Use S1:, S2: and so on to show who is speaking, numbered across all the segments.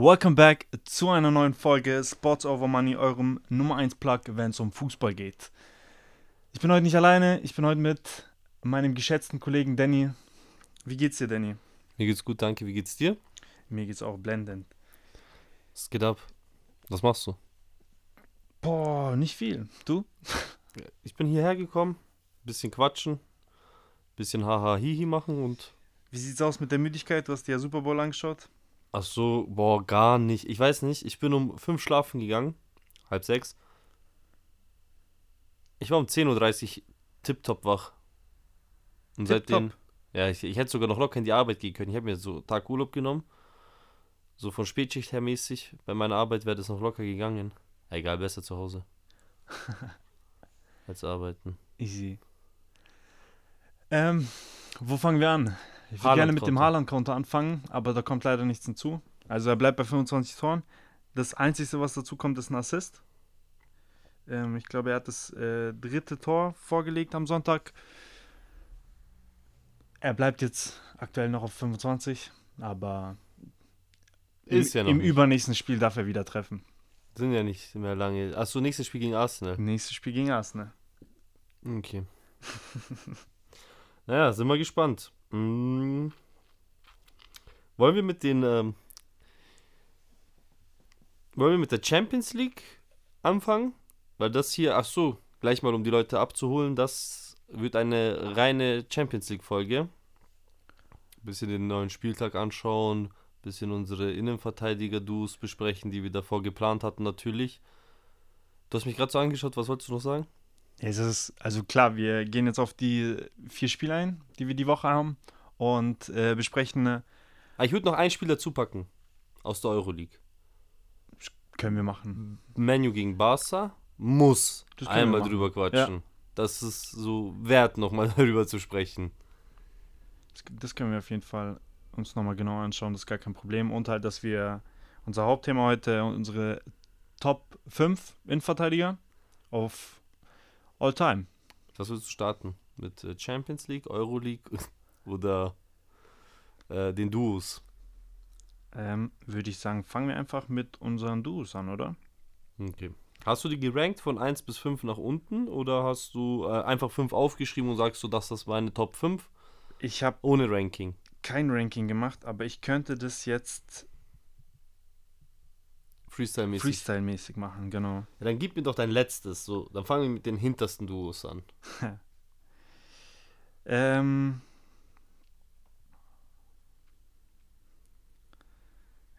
S1: Welcome back zu einer neuen Folge Sports Over Money, eurem Nummer 1 Plug, wenn es um Fußball geht. Ich bin heute nicht alleine, ich bin heute mit meinem geschätzten Kollegen Danny. Wie geht's dir, Danny?
S2: Mir geht's gut, danke. Wie geht's dir?
S1: Mir geht's auch blendend.
S2: Was geht ab? Was machst du?
S1: Boah, nicht viel. Du?
S2: Ich bin hierher gekommen, bisschen quatschen, bisschen haha hihi machen und.
S1: Wie sieht's aus mit der Müdigkeit? Du hast dir ja Super Bowl angeschaut.
S2: Ach so, boah, gar nicht. Ich weiß nicht, ich bin um fünf schlafen gegangen, halb sechs. Ich war um 10.30 Uhr tipptopp wach. Und
S1: Tipptopp?
S2: seitdem. Ja, ich, ich hätte sogar noch locker in die Arbeit gehen können. Ich habe mir so Tag Urlaub genommen. So von Spätschicht her mäßig. Bei meiner Arbeit wäre das noch locker gegangen. Egal, besser zu Hause. Als arbeiten.
S1: Easy. Ähm, wo fangen wir an? Ich würde gerne mit dem
S2: Konto.
S1: Haaland-Konto anfangen, aber da kommt leider nichts hinzu. Also er bleibt bei 25 Toren. Das Einzige, was dazu kommt, ist ein Assist. Ähm, ich glaube, er hat das äh, dritte Tor vorgelegt am Sonntag. Er bleibt jetzt aktuell noch auf 25, aber im,
S2: ja noch
S1: im übernächsten Spiel darf er wieder treffen.
S2: Sind ja nicht mehr lange. Achso, nächstes Spiel gegen Arsenal.
S1: Nächstes Spiel gegen Arsenal.
S2: Okay. naja, sind wir gespannt. Mm. Wollen wir mit den. Ähm, wollen wir mit der Champions League anfangen? Weil das hier, ach so, gleich mal um die Leute abzuholen, das wird eine reine Champions League-Folge. Bisschen den neuen Spieltag anschauen, bisschen unsere Innenverteidiger-Duos besprechen, die wir davor geplant hatten, natürlich. Du hast mich gerade so angeschaut, was wolltest du noch sagen?
S1: Ja, es ist, also klar, wir gehen jetzt auf die vier Spiele ein, die wir die Woche haben und äh, besprechen, äh,
S2: Ah, ich würde noch ein Spiel dazu packen. Aus der Euroleague.
S1: können wir machen.
S2: Menu gegen Barca muss einmal drüber quatschen. Das ist so wert, nochmal darüber zu sprechen.
S1: Das, das können wir auf jeden Fall uns nochmal genau anschauen, das ist gar kein Problem. Und halt, dass wir unser Hauptthema heute, unsere Top 5 Innenverteidiger auf All Time.
S2: Was willst du starten? Mit äh, Champions League, Euroleague oder äh, den Duos?
S1: Ähm, Würde ich sagen, fangen wir einfach mit unseren Duos an, oder?
S2: Okay. Hast du die gerankt von 1 bis 5 nach unten oder hast du äh, einfach 5 aufgeschrieben und sagst du, dass das meine Top 5
S1: Ich habe
S2: ohne Ranking?
S1: kein Ranking gemacht, aber ich könnte das jetzt
S2: Freestyle-mäßig.
S1: Freestyle-mäßig machen, genau.
S2: Ja, dann gib mir doch dein letztes. So, dann fangen wir mit den hintersten Duos an.
S1: Ähm.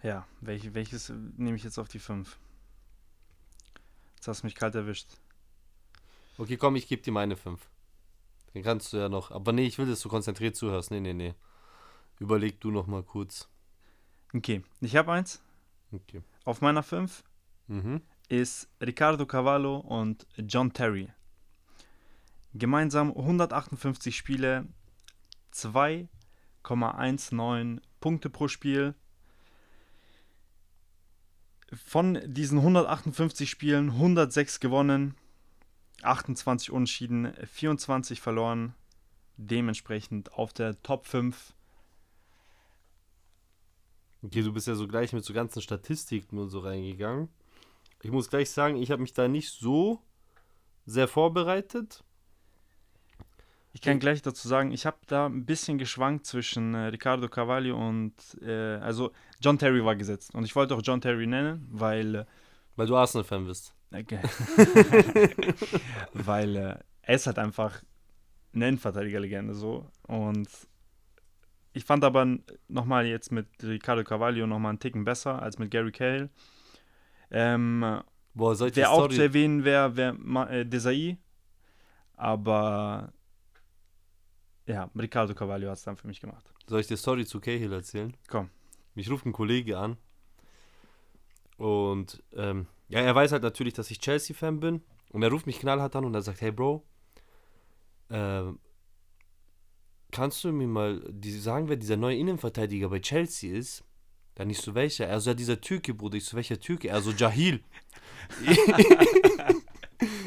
S1: Ja, welche, welches nehme ich jetzt auf die 5? Jetzt hast du mich kalt erwischt.
S2: Okay, komm, ich gebe dir meine 5. Den kannst du ja noch. Aber nee, ich will, dass du konzentriert zuhörst. Nee, nee, nee. Überleg du noch mal kurz.
S1: Okay, ich habe eins.
S2: Okay.
S1: Auf meiner 5
S2: Mhm.
S1: ist Ricardo Cavallo und John Terry. Gemeinsam 158 Spiele, 2,19 Punkte pro Spiel. Von diesen 158 Spielen 106 gewonnen, 28 Unentschieden, 24 verloren. Dementsprechend auf der Top 5.
S2: Okay, du bist ja so gleich mit so ganzen Statistiken und so reingegangen. Ich muss gleich sagen, ich habe mich da nicht so sehr vorbereitet.
S1: Ich kann gleich dazu sagen, ich habe da ein bisschen geschwankt zwischen äh, Ricardo Cavalli und äh, also John Terry war gesetzt und ich wollte auch John Terry nennen, weil
S2: Weil du Arsenal-Fan bist.
S1: äh, ge- weil äh, er ist halt einfach eine Innenverteidigerlegende so und ich fand aber nochmal jetzt mit Ricardo Cavalli nochmal einen Ticken besser als mit Gary Cahill. Ähm,
S2: Boah, die
S1: Wer auch
S2: Story...
S1: zu erwähnen wäre, wäre äh, Desai. Aber ja, Ricardo Cavallo hat es dann für mich gemacht.
S2: Soll ich dir Story zu Cahill erzählen?
S1: Komm.
S2: Mich ruft ein Kollege an. Und ähm, ja, er weiß halt natürlich, dass ich Chelsea-Fan bin. Und er ruft mich knallhart an und er sagt, hey Bro, ähm, kannst du mir mal die, sagen, wer dieser neue Innenverteidiger bei Chelsea ist? Dann ich so, welcher? Er so, ja, dieser Türke, Bruder. Ich so, welcher Türke? Er so, Jahil.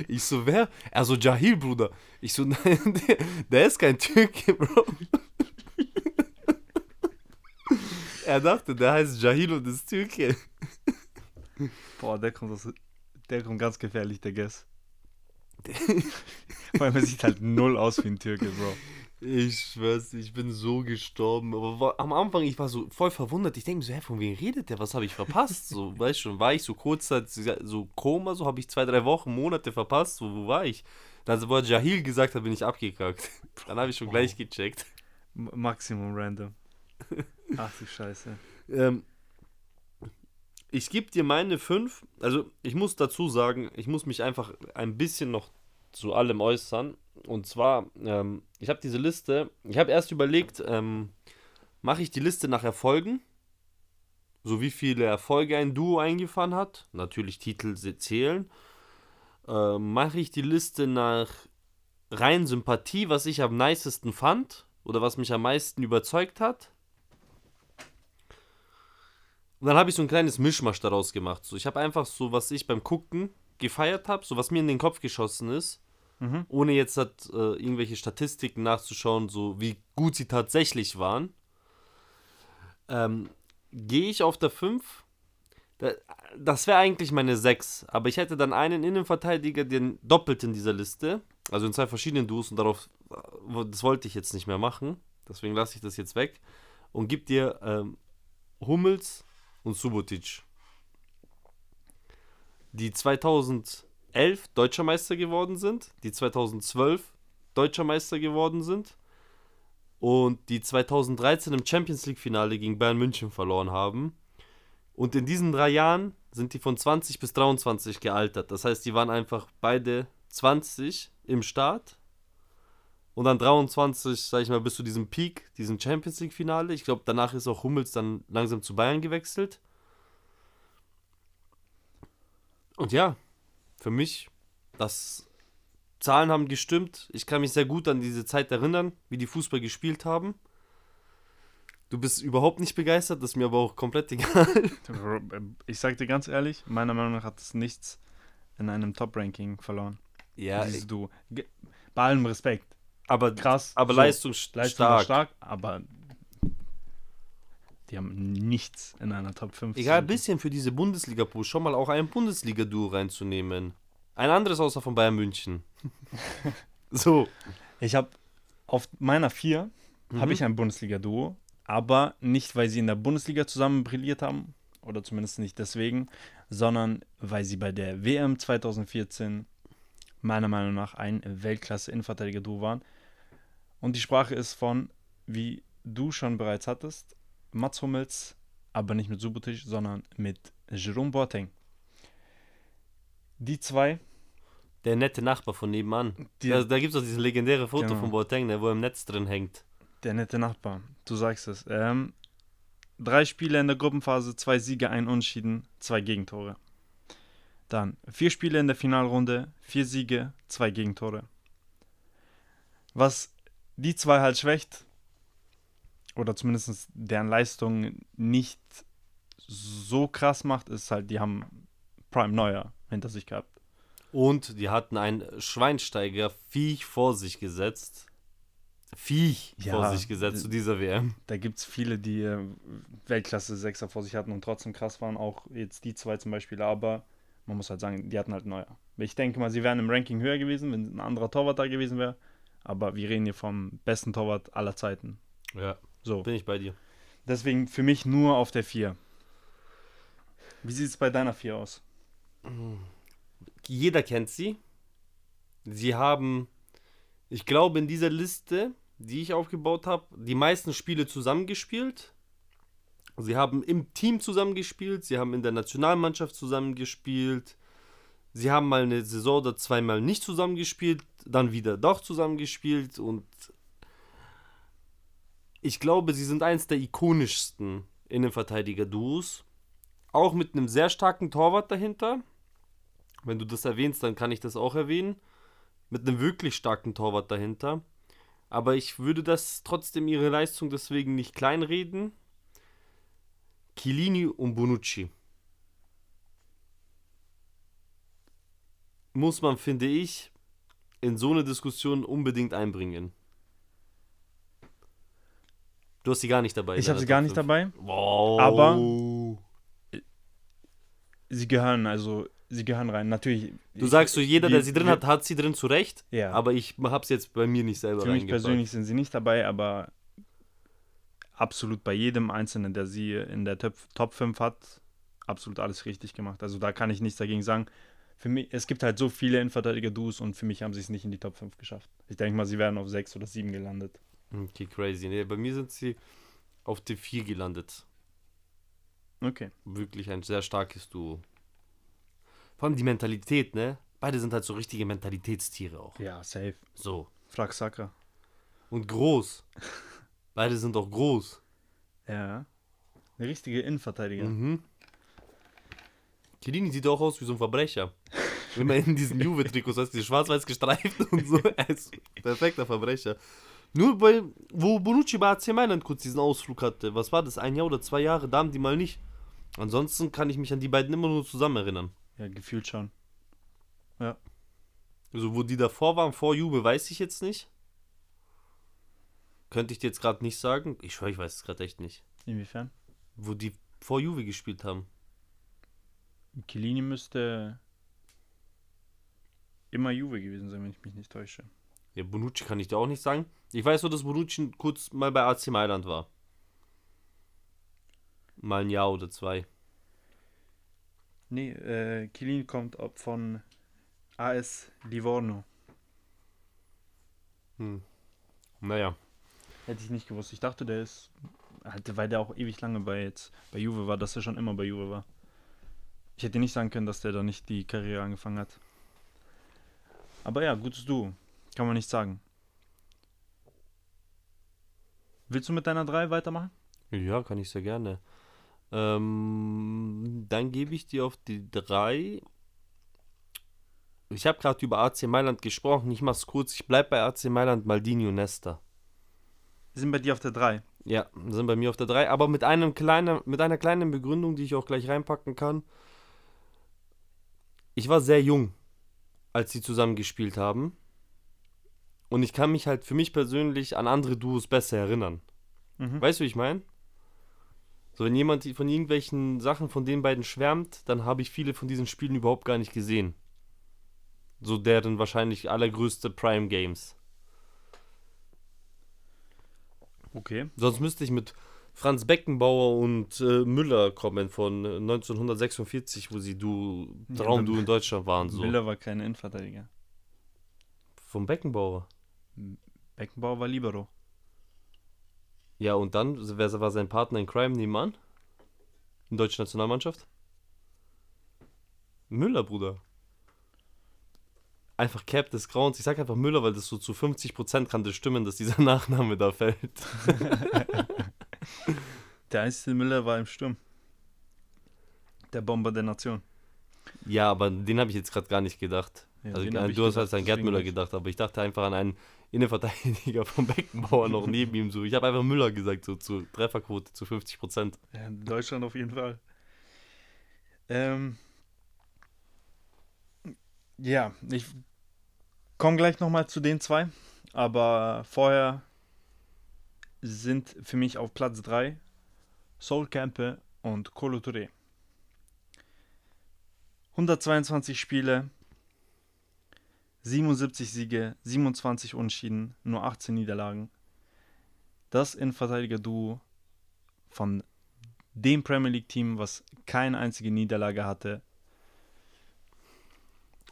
S2: ich so, wer? Er so, Jahil, Bruder. Ich so, nein, der, der ist kein Türke, Bro. er dachte, der heißt Jahil und ist Türke.
S1: Boah, der kommt, aus, der kommt ganz gefährlich, der Guess. Allem, er sieht halt null aus wie ein Türke, Bro.
S2: Ich schwör's, ich bin so gestorben. Aber war, am Anfang, ich war so voll verwundert. Ich denke mir so, hä, von wem redet der? Was habe ich verpasst? So, weißt schon, war ich so kurzzeit so Koma, so habe ich zwei, drei Wochen, Monate verpasst. So, wo war ich? Also, wo er Jahil gesagt hat, bin ich abgekackt. Dann habe ich schon wow. gleich gecheckt.
S1: Maximum random. Ach du Scheiße.
S2: Ähm, ich gebe dir meine fünf. Also, ich muss dazu sagen, ich muss mich einfach ein bisschen noch zu allem äußern. Und zwar, ähm, ich habe diese Liste, ich habe erst überlegt, ähm, mache ich die Liste nach Erfolgen? So wie viele Erfolge ein Duo eingefahren hat. Natürlich Titel zählen. Äh, mache ich die Liste nach rein Sympathie, was ich am nicesten fand oder was mich am meisten überzeugt hat. Und dann habe ich so ein kleines Mischmasch daraus gemacht. So, ich habe einfach so, was ich beim Gucken gefeiert habe, so was mir in den Kopf geschossen ist, mhm. ohne jetzt äh, irgendwelche Statistiken nachzuschauen, so wie gut sie tatsächlich waren. Ähm, Gehe ich auf der 5? Das wäre eigentlich meine 6, aber ich hätte dann einen Innenverteidiger, den doppelt in dieser Liste, also in zwei verschiedenen Duos und darauf, äh, das wollte ich jetzt nicht mehr machen, deswegen lasse ich das jetzt weg und gib dir ähm, Hummels und Subotic die 2011 Deutscher Meister geworden sind, die 2012 Deutscher Meister geworden sind und die 2013 im Champions League Finale gegen Bayern München verloren haben. Und in diesen drei Jahren sind die von 20 bis 23 gealtert. Das heißt, die waren einfach beide 20 im Start und dann 23, sag ich mal, bis zu diesem Peak, diesem Champions League Finale. Ich glaube, danach ist auch Hummels dann langsam zu Bayern gewechselt. Und ja, für mich, das Zahlen haben gestimmt. Ich kann mich sehr gut an diese Zeit erinnern, wie die Fußball gespielt haben. Du bist überhaupt nicht begeistert, das ist mir aber auch komplett egal.
S1: Ich sag dir ganz ehrlich, meiner Meinung nach hat es nichts in einem Top-Ranking verloren.
S2: Ja. Dieses
S1: du. Bei allem Respekt.
S2: Aber krass. Aber so, leistungsstark.
S1: leistungsstark. Aber die haben nichts in einer Top 5.
S2: Egal, ein bisschen für diese Bundesliga-Push. Schon mal auch ein Bundesliga-Duo reinzunehmen. Ein anderes außer von Bayern München. so.
S1: Ich habe auf meiner 4 mhm. habe ich ein Bundesliga-Duo, aber nicht, weil sie in der Bundesliga zusammen brilliert haben, oder zumindest nicht deswegen, sondern weil sie bei der WM 2014 meiner Meinung nach ein Weltklasse-Innenverteidiger-Duo waren. Und die Sprache ist von, wie du schon bereits hattest, Mats Hummels, aber nicht mit Subotic, sondern mit Jerome Boateng. Die zwei.
S2: Der nette Nachbar von nebenan. Die, da da gibt es auch dieses legendäre Foto genau. von Boateng, der, wo er im Netz drin hängt.
S1: Der nette Nachbar, du sagst es. Ähm, drei Spiele in der Gruppenphase, zwei Siege, ein Unschieden, zwei Gegentore. Dann vier Spiele in der Finalrunde, vier Siege, zwei Gegentore. Was die zwei halt schwächt, oder zumindest deren Leistung nicht so krass macht, ist halt, die haben Prime Neuer hinter sich gehabt.
S2: Und die hatten ein Schweinsteiger Viech vor sich gesetzt. Viech ja, vor sich gesetzt zu dieser WM.
S1: Da gibt es viele, die äh, Weltklasse Sechser vor sich hatten und trotzdem krass waren, auch jetzt die zwei zum Beispiel, aber man muss halt sagen, die hatten halt Neuer. Ich denke mal, sie wären im Ranking höher gewesen, wenn ein anderer Torwart da gewesen wäre, aber wir reden hier vom besten Torwart aller Zeiten.
S2: Ja. So. Bin ich bei dir.
S1: Deswegen für mich nur auf der 4. Wie sieht es bei deiner 4 aus?
S2: Jeder kennt sie. Sie haben, ich glaube, in dieser Liste, die ich aufgebaut habe, die meisten Spiele zusammengespielt. Sie haben im Team zusammengespielt, sie haben in der Nationalmannschaft zusammengespielt. Sie haben mal eine Saison oder zweimal nicht zusammengespielt, dann wieder doch zusammengespielt und ich glaube, sie sind eins der ikonischsten Innenverteidiger-Duos. Auch mit einem sehr starken Torwart dahinter. Wenn du das erwähnst, dann kann ich das auch erwähnen. Mit einem wirklich starken Torwart dahinter. Aber ich würde das trotzdem ihre Leistung deswegen nicht kleinreden. Chiellini und Bonucci. Muss man, finde ich, in so eine Diskussion unbedingt einbringen. Du hast sie gar nicht dabei.
S1: Ich habe sie gar nicht
S2: 5.
S1: dabei.
S2: Wow.
S1: Aber- Sie gehören, also, sie gehören rein. Natürlich.
S2: Du
S1: ich-
S2: sagst so, jeder, der
S1: wir-
S2: sie drin hat, hat sie drin zu Recht.
S1: Ja.
S2: Aber ich hab's jetzt bei mir nicht selber
S1: Für mich persönlich sind sie nicht dabei, aber absolut bei jedem Einzelnen, der sie in der Top, Top 5 hat, absolut alles richtig gemacht. Also da kann ich nichts dagegen sagen. Für mich, es gibt halt so viele Innenverteidiger-Duos und für mich haben sie es nicht in die Top 5 geschafft. Ich denke mal, sie wären auf 6 oder 7 gelandet.
S2: Okay, crazy. Nee, bei mir sind sie auf die 4 gelandet.
S1: Okay.
S2: Wirklich ein sehr starkes Duo. Vor allem die Mentalität, ne? Beide sind halt so richtige Mentalitätstiere auch.
S1: Ja, safe.
S2: So.
S1: Frag Saka.
S2: Und groß. Beide sind auch groß.
S1: Ja. Eine richtige Innenverteidiger.
S2: Mhm. Chiellini sieht auch aus wie so ein Verbrecher. Immer in diesen Juve-Trikots, hast du die schwarz-weiß gestreift und so. Er ist perfekter Verbrecher. Nur bei, wo Bonucci bei AC Mailand kurz diesen Ausflug hatte, was war das, ein Jahr oder zwei Jahre, da haben die mal nicht. Ansonsten kann ich mich an die beiden immer nur zusammen erinnern.
S1: Ja, gefühlt schon.
S2: Also wo die davor waren, vor Juve, weiß ich jetzt nicht. Könnte ich dir jetzt gerade nicht sagen. Ich schwör, ich weiß es gerade echt nicht.
S1: Inwiefern?
S2: Wo die vor Juve gespielt haben.
S1: Chiellini müsste immer Juve gewesen sein, wenn ich mich nicht täusche.
S2: Ja, Bonucci kann ich dir auch nicht sagen. Ich weiß nur, dass Bonucci kurz mal bei AC Mailand war. Mal ein Jahr oder zwei.
S1: Nee, äh, Chiellini kommt ab von AS Livorno.
S2: Hm. Naja.
S1: Hätte ich nicht gewusst. Ich dachte, der ist, halt, weil der auch ewig lange bei jetzt bei Juve war, dass er schon immer bei Juve war. Ich hätte nicht sagen können, dass der da nicht die Karriere angefangen hat. Aber ja, gutes Duo. Kann man nicht sagen. Willst du mit deiner 3 weitermachen?
S2: Ja, kann ich sehr gerne. Ähm, dann gebe ich dir auf die drei. Ich habe gerade über AC Mailand gesprochen. Ich mach's kurz. Ich bleib bei AC Mailand, Maldini und Nesta.
S1: Wir sind bei dir auf der 3.
S2: Ja, sind bei mir auf der 3, aber mit einem kleinen, mit einer kleinen Begründung, die ich auch gleich reinpacken kann. Ich war sehr jung, als sie zusammen gespielt haben. Und ich kann mich halt für mich persönlich an andere Duos besser erinnern.
S1: Mhm.
S2: Weißt du, wie ich meine? So, wenn jemand von irgendwelchen Sachen von den beiden schwärmt, dann habe ich viele von diesen Spielen überhaupt gar nicht gesehen. So deren wahrscheinlich allergrößte Prime Games.
S1: Okay.
S2: Sonst müsste ich mit Franz Beckenbauer und äh, Müller kommen von äh, 1946, wo sie du
S1: Ja,
S2: Traumdu
S1: dann-
S2: in Deutschland waren. So.
S1: Miller war kein Innenverteidiger.
S2: Vom Beckenbauer.
S1: Beckenbauer war Libero.
S2: Ja, und dann, wer war sein Partner in Crime nebenan? In der deutschen Nationalmannschaft? Müller, Bruder. Einfach Cap des Grauens. Ich sag einfach Müller, weil das so zu 50% kann das stimmen, dass dieser Nachname da fällt.
S1: Der einzige Müller war im Sturm. Der Bomber der Nation.
S2: Ja, aber den habe ich jetzt gerade gar nicht gedacht.
S1: Ja,
S2: also du hast halt an Gerd Müller gedacht, aber ich dachte einfach an einen Innenverteidiger vom Beckenbauer noch neben ihm so. Ich habe einfach Müller gesagt, so zu Trefferquote zu 50 Prozent.
S1: In Deutschland auf jeden Fall. Ähm, ja, ich komme gleich nochmal zu den zwei. Aber vorher sind für mich auf Platz 3 Soul Campe und Colo Touré. 122 Spiele, 77 Siege, 27 Unschieden, nur 18 Niederlagen. Das Innenverteidiger-Duo von dem Premier League-Team, was keine einzige Niederlage hatte.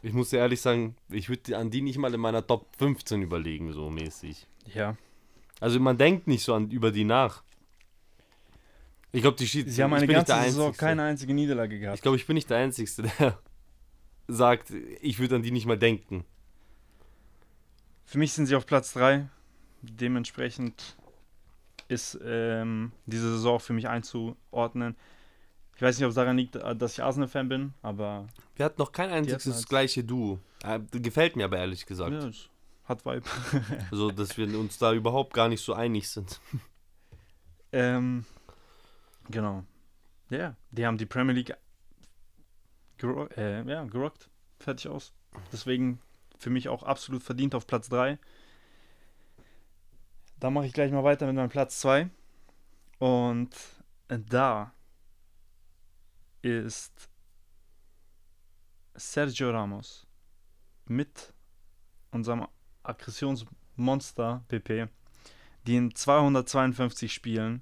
S2: Ich muss dir ehrlich sagen, ich würde an die nicht mal in meiner Top 15 überlegen, so mäßig.
S1: Ja.
S2: Also man denkt nicht so an, über die nach. Ich glaube, die Schied
S1: Sie haben
S2: ich
S1: eine ganze Saison keine einzige Niederlage
S2: Ich
S1: gehabt.
S2: glaube, ich bin nicht der Einzige, der sagt, ich würde an die nicht mal denken.
S1: Für mich sind sie auf Platz 3. Dementsprechend ist ähm, diese Saison für mich einzuordnen. Ich weiß nicht, ob es daran liegt, äh, dass ich Arsenal-Fan bin, aber
S2: Wir hatten noch kein einziges
S1: halt-
S2: gleiche Duo. Äh, gefällt mir aber ehrlich gesagt.
S1: ja, hat Vibe.
S2: Also, dass wir uns da überhaupt gar nicht so einig sind.
S1: ähm, genau. Ja, die haben die Premier League gero äh, ja, gerockt. Fertig aus. Deswegen für mich auch absolut verdient auf Platz 3. Da mache ich gleich mal weiter mit meinem Platz 2. Und da ist Sergio Ramos mit unserem Aggressionsmonster PP, die in 252 Spielen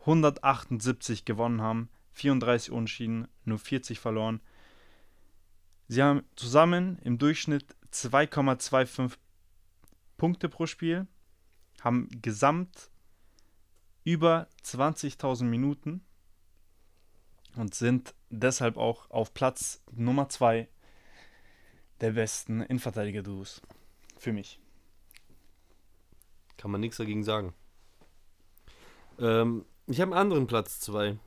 S1: 178 gewonnen haben, 34 Unschieden, nur 40 verloren. Sie haben zusammen im Durchschnitt 2,25 Punkte pro Spiel, haben gesamt über 20.000 Minuten und sind deshalb auch auf Platz Nummer 2 der besten Innenverteidiger-Duos. Für mich.
S2: Kann man nichts dagegen sagen. Ähm, ich habe einen anderen Platz 2.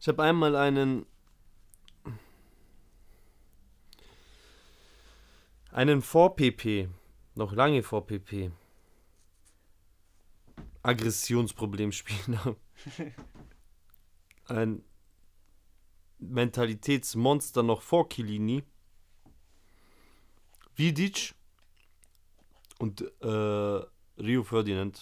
S2: Ich habe einmal einen. Einen vor PP. Noch lange vor PP. Aggressionsproblemspieler. Ein Mentalitätsmonster noch vor Kilini. Vidic und äh, Rio Ferdinand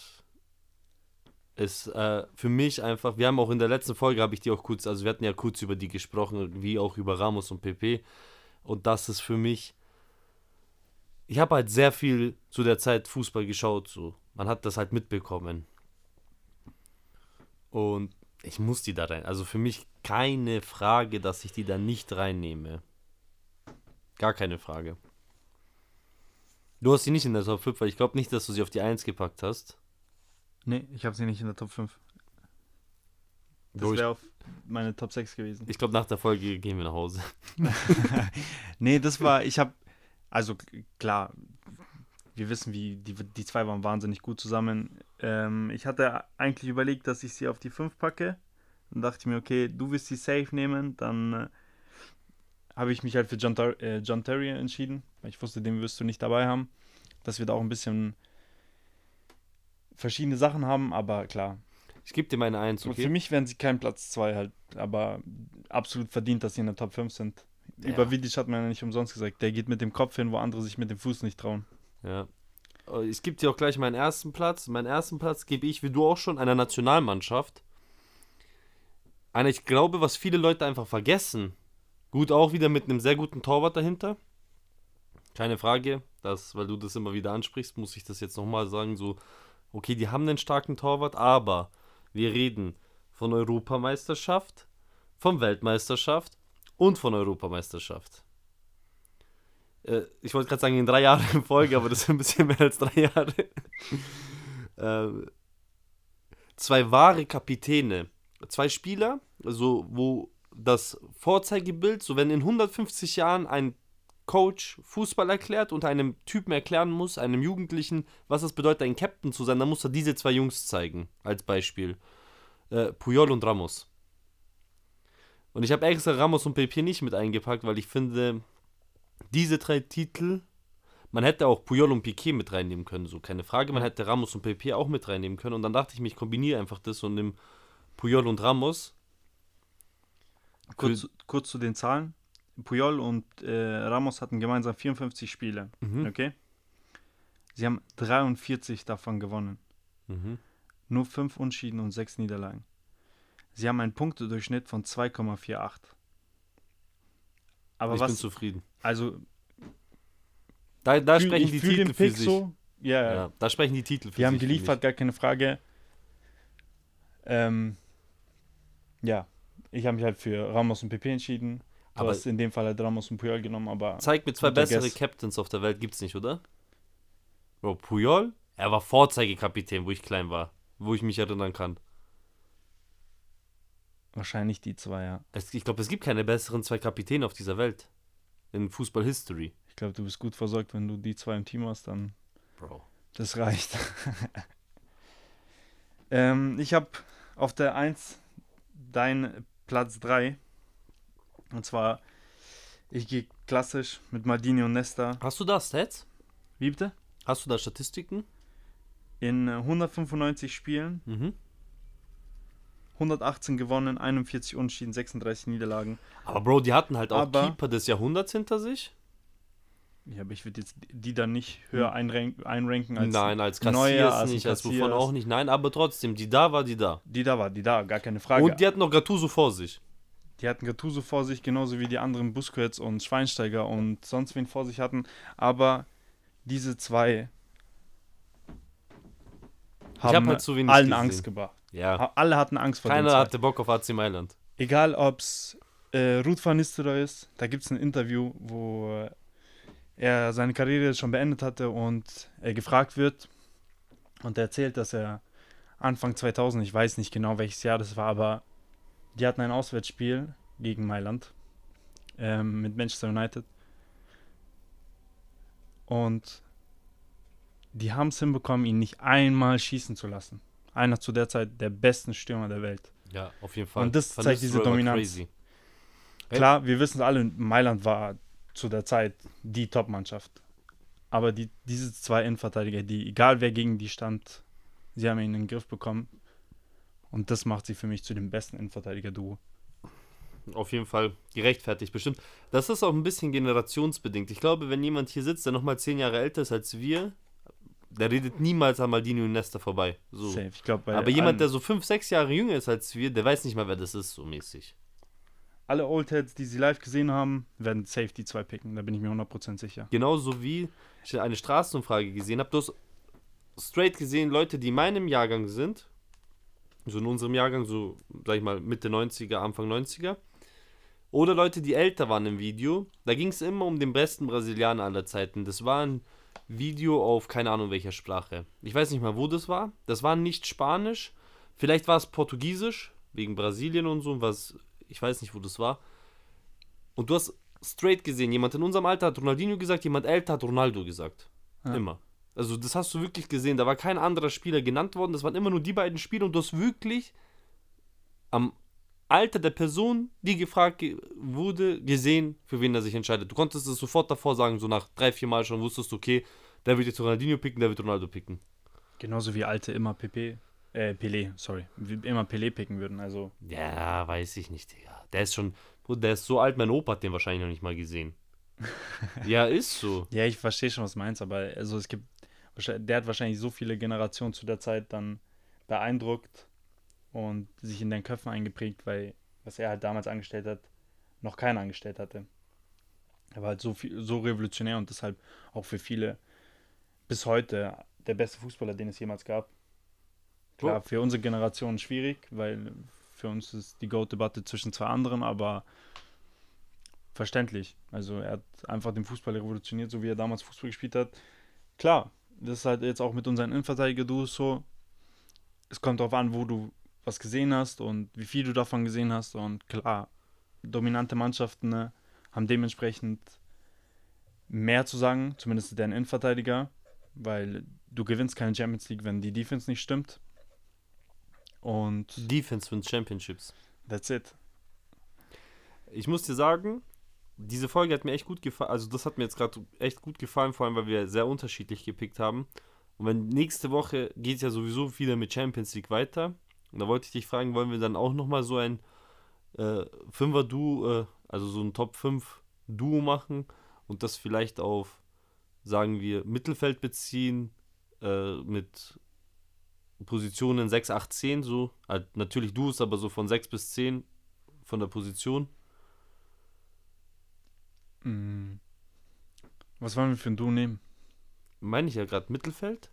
S2: ist äh, für mich einfach, wir haben auch in der letzten Folge, habe ich die auch kurz, also wir hatten ja kurz über die gesprochen, wie auch über Ramos und PP. Und das ist für mich, ich habe halt sehr viel zu der Zeit Fußball geschaut, so. Man hat das halt mitbekommen. Und ich muss die da rein. Also für mich keine Frage, dass ich die da nicht reinnehme. Gar keine Frage. Du hast sie nicht in der Top 5, weil ich glaube nicht, dass du sie auf die 1 gepackt hast.
S1: Nee, ich habe sie nicht in der Top 5. Das wäre auf meine Top 6 gewesen.
S2: Ich glaube, nach der Folge gehen wir nach Hause.
S1: nee, das war, ich habe, also klar, wir wissen, wie die, die zwei waren wahnsinnig gut zusammen. Ähm, ich hatte eigentlich überlegt, dass ich sie auf die 5 packe. Dann dachte ich mir, okay, du willst sie safe nehmen, dann äh, habe ich mich halt für John, Ter äh, John Terry entschieden, weil ich wusste, den wirst du nicht dabei haben. Dass wir da auch ein bisschen verschiedene Sachen haben, aber klar.
S2: Ich gebe dir meine 1,
S1: Und
S2: okay?
S1: Für mich wären sie kein Platz 2 halt, aber absolut verdient, dass sie in der Top 5 sind.
S2: Ja.
S1: Über Vidic hat man ja nicht umsonst gesagt. Der geht mit dem Kopf hin, wo andere sich mit dem Fuß nicht trauen.
S2: Ja. Äh, Ich gebe dir auch gleich meinen ersten Platz. Meinen ersten Platz gebe ich, wie du auch schon, einer Nationalmannschaft. Einer, ich glaube, was viele Leute einfach vergessen. Gut, auch wieder mit einem sehr guten Torwart dahinter. Keine Frage, das, weil du das immer wieder ansprichst, muss ich das jetzt nochmal sagen. So, okay, die haben einen starken Torwart, aber wir reden von Europameisterschaft, von Weltmeisterschaft und von Europameisterschaft. Äh, ich wollte gerade sagen, in drei Jahren in Folge, aber das sind ein bisschen mehr als drei Jahre. ähm, zwei wahre Kapitäne. Zwei Spieler, also wo das Vorzeigebild, so wenn in 150 Jahren ein Coach Fußball erklärt und einem Typen erklären muss, einem Jugendlichen, was es bedeutet, ein Captain zu sein, dann muss er diese zwei Jungs zeigen, als Beispiel. Äh, Puyol und Ramos. Und ich habe extra Ramos und PP nicht mit eingepackt, weil ich finde, diese drei Titel, man hätte auch Puyol und Piquet mit reinnehmen können, so keine Frage. Man hätte Ramos und PP auch mit reinnehmen können. Und dann dachte ich mir, ich kombiniere einfach das und nehme Puyol und Ramos.
S1: Kurz, kurz zu den Zahlen. Puyol und äh, Ramos hatten gemeinsam 54 Spiele.
S2: Mhm.
S1: Okay? Sie haben 43 davon gewonnen.
S2: Mhm.
S1: Nur 5 Unschieden und 6 Niederlagen. Sie haben einen Punktedurchschnitt von 2,48. Aber
S2: ich bin
S1: was,
S2: zufrieden.
S1: also
S2: Da, da
S1: fühl-
S2: sprechen die Titel für sich.
S1: so. Ja, ja.
S2: Da sprechen die Titel für
S1: Die haben
S2: sich. finde
S1: geliefert, gar keine Frage. Ähm, ja, ich habe mich halt für Ramos und PP entschieden. Du
S2: Aber-
S1: hast in dem Fall halt Ramos und Puyol genommen, aber.
S2: Zeig mir zwei bessere
S1: Guess.
S2: Captains auf der Welt, gibt's nicht, oder? Bro, Puyol? Er war Vorzeigekapitän, wo ich klein war. Wo ich mich erinnern kann.
S1: Wahrscheinlich die zwei, ja.
S2: Es, ich glaube, es gibt keine besseren zwei Kapitäne auf dieser Welt. In Fußball-History.
S1: Ich glaube, du bist gut versorgt, wenn du die zwei im Team hast, dann
S2: Bro.
S1: das reicht. ähm, ich habe auf der 1 dein Platz 3. Und zwar, ich gehe klassisch mit Maldini und Nesta.
S2: Hast du da Stats?
S1: Wie bitte?
S2: Hast du da Statistiken?
S1: In äh, 195 Spielen,
S2: Mhm.
S1: 118 gewonnen, 41 Unentschieden, 36 Niederlagen.
S2: Aber Bro, die hatten halt auch
S1: Aber-
S2: Keeper des Jahrhunderts hinter sich.
S1: Ja, aber ich würde jetzt die dann nicht höher einrank einranken als
S2: Nein, als Kassiers
S1: Neuer, als
S2: nicht, als
S1: Cassias.
S2: auch nicht. Nein, aber trotzdem, die da war die da.
S1: die da war, die da, gar keine Frage.
S2: Und die hat noch Gattuso vor sich.
S1: Die hatten Gattuso vor sich, genauso wie die anderen Busquets und Schweinsteiger und sonst wen vor sich hatten. Aber diese zwei
S2: hab
S1: haben
S2: halt zu wenig
S1: allen
S2: gesehen.
S1: Angst gebracht.
S2: Ja.
S1: Alle hatten Angst vor
S2: Keiner hatte Bock auf AC Mailand.
S1: Egal, ob es äh, Ruth van Nistelrooy ist, da gibt es ein Interview, wo er seine Karriere schon beendet hatte und er gefragt wird und er erzählt, dass er Anfang 2000, ich weiß nicht genau welches Jahr das war, aber die hatten ein Auswärtsspiel gegen Mailand ähm, mit Manchester United und die haben es hinbekommen, ihn nicht einmal schießen zu lassen. Einer zu der Zeit der besten Stürmer der Welt.
S2: Ja, auf jeden Fall.
S1: Und das
S2: Van
S1: zeigt diese Dominanz.
S2: crazy. Hey.
S1: Klar, wir wissen alle, Mailand war zu der Zeit die Top-Mannschaft. Aber die, diese zwei Innenverteidiger, die, egal wer gegen die stand, sie haben ihn in den Griff bekommen. Und das macht sie für mich zu dem besten Innenverteidiger-Duo.
S2: Auf jeden Fall gerechtfertigt, bestimmt. Das ist auch ein bisschen generationsbedingt. Ich glaube, wenn jemand hier sitzt, der nochmal zehn Jahre älter ist als wir, der redet niemals an Maldini und Nesta vorbei. So.
S1: Safe. Ich glaube, bei
S2: Aber jemand, der so fünf, sechs Jahre jünger ist als wir, der weiß nicht mal, wer das ist, so mäßig.
S1: alle Oldheads, die sie live gesehen haben, werden safe die zwei picken. Da bin ich mir 100% sicher.
S2: Genauso wie ich eine Straßenumfrage gesehen habe. Du hast straight gesehen, Leute, die in meinem Jahrgang sind, so in unserem Jahrgang, so, sag ich mal, Mitte 90er, Anfang 90er, oder Leute, die älter waren im Video, da ging es immer um den besten Brasilianer aller Zeiten. Das war ein Video auf keine Ahnung welcher Sprache. Ich weiß nicht mal, wo das war. Das war nicht Spanisch. Vielleicht war es Portugiesisch, wegen Brasilien und so, was, ich weiß nicht, wo das war. Und du hast straight gesehen, jemand in unserem Alter hat Ronaldinho gesagt, jemand älter hat Ronaldo gesagt.
S1: Ja.
S2: Immer. Also das hast du wirklich gesehen. Da war kein anderer Spieler genannt worden. Das waren immer nur die beiden Spieler und du hast wirklich am Alter der Person, die gefragt ge- wurde, gesehen, für wen er sich entscheidet. Du konntest es sofort davor sagen, so nach drei, vier Mal schon wusstest du, okay, der wird jetzt Ronaldinho picken, der wird Ronaldo picken.
S1: Genauso wie alte immer PP, äh, Pelé, sorry, wie immer Pelé picken würden. Also,
S2: Ja, weiß ich nicht, Digga. Der ist schon, der ist so alt, mein Opa hat den wahrscheinlich noch nicht mal gesehen. ja, ist so.
S1: ja, ich verstehe schon, was du meinst, aber also es gibt, der hat wahrscheinlich so viele Generationen zu der Zeit dann beeindruckt und sich in den Köpfen eingeprägt, weil was er halt damals angestellt hat, noch keiner angestellt hatte. Er war halt so viel, so revolutionär und deshalb auch für viele bis heute der beste Fußballer, den es jemals gab. Klar, für unsere Generation schwierig, weil für uns ist die Goat-Debatte zwischen zwei anderen, aber verständlich. Also er hat einfach den Fußball revolutioniert, so wie er damals Fußball gespielt hat. Klar, das ist halt jetzt auch mit unseren Innenverteidiger-Duos so. Es kommt darauf an, wo du was gesehen hast und wie viel du davon gesehen hast. Und klar, dominante Mannschaften ne, haben dementsprechend mehr zu sagen, zumindest deren Innenverteidiger, weil du gewinnst keine Champions League, wenn die Defense nicht stimmt. Und
S2: Defense wins Championships.
S1: that's it.
S2: Ich muss dir sagen, diese Folge hat mir echt gut gefallen. Also, das hat mir jetzt gerade echt gut gefallen, vor allem, weil wir sehr unterschiedlich gepickt haben. Und wenn nächste Woche geht es ja sowieso wieder mit Champions League weiter. Und da wollte ich dich fragen, wollen wir dann auch nochmal so ein äh, Fünfer-Duo, äh, also so ein Top 5 Duo machen und das vielleicht auf, sagen wir, Mittelfeld beziehen äh, mit Positionen 6, 8, 10, so. Halt natürlich Duos, aber so von 6 bis 10 von der Position.
S1: Mm. Was wollen wir für ein Duo nehmen?
S2: meine ich ja gerade Mittelfeld.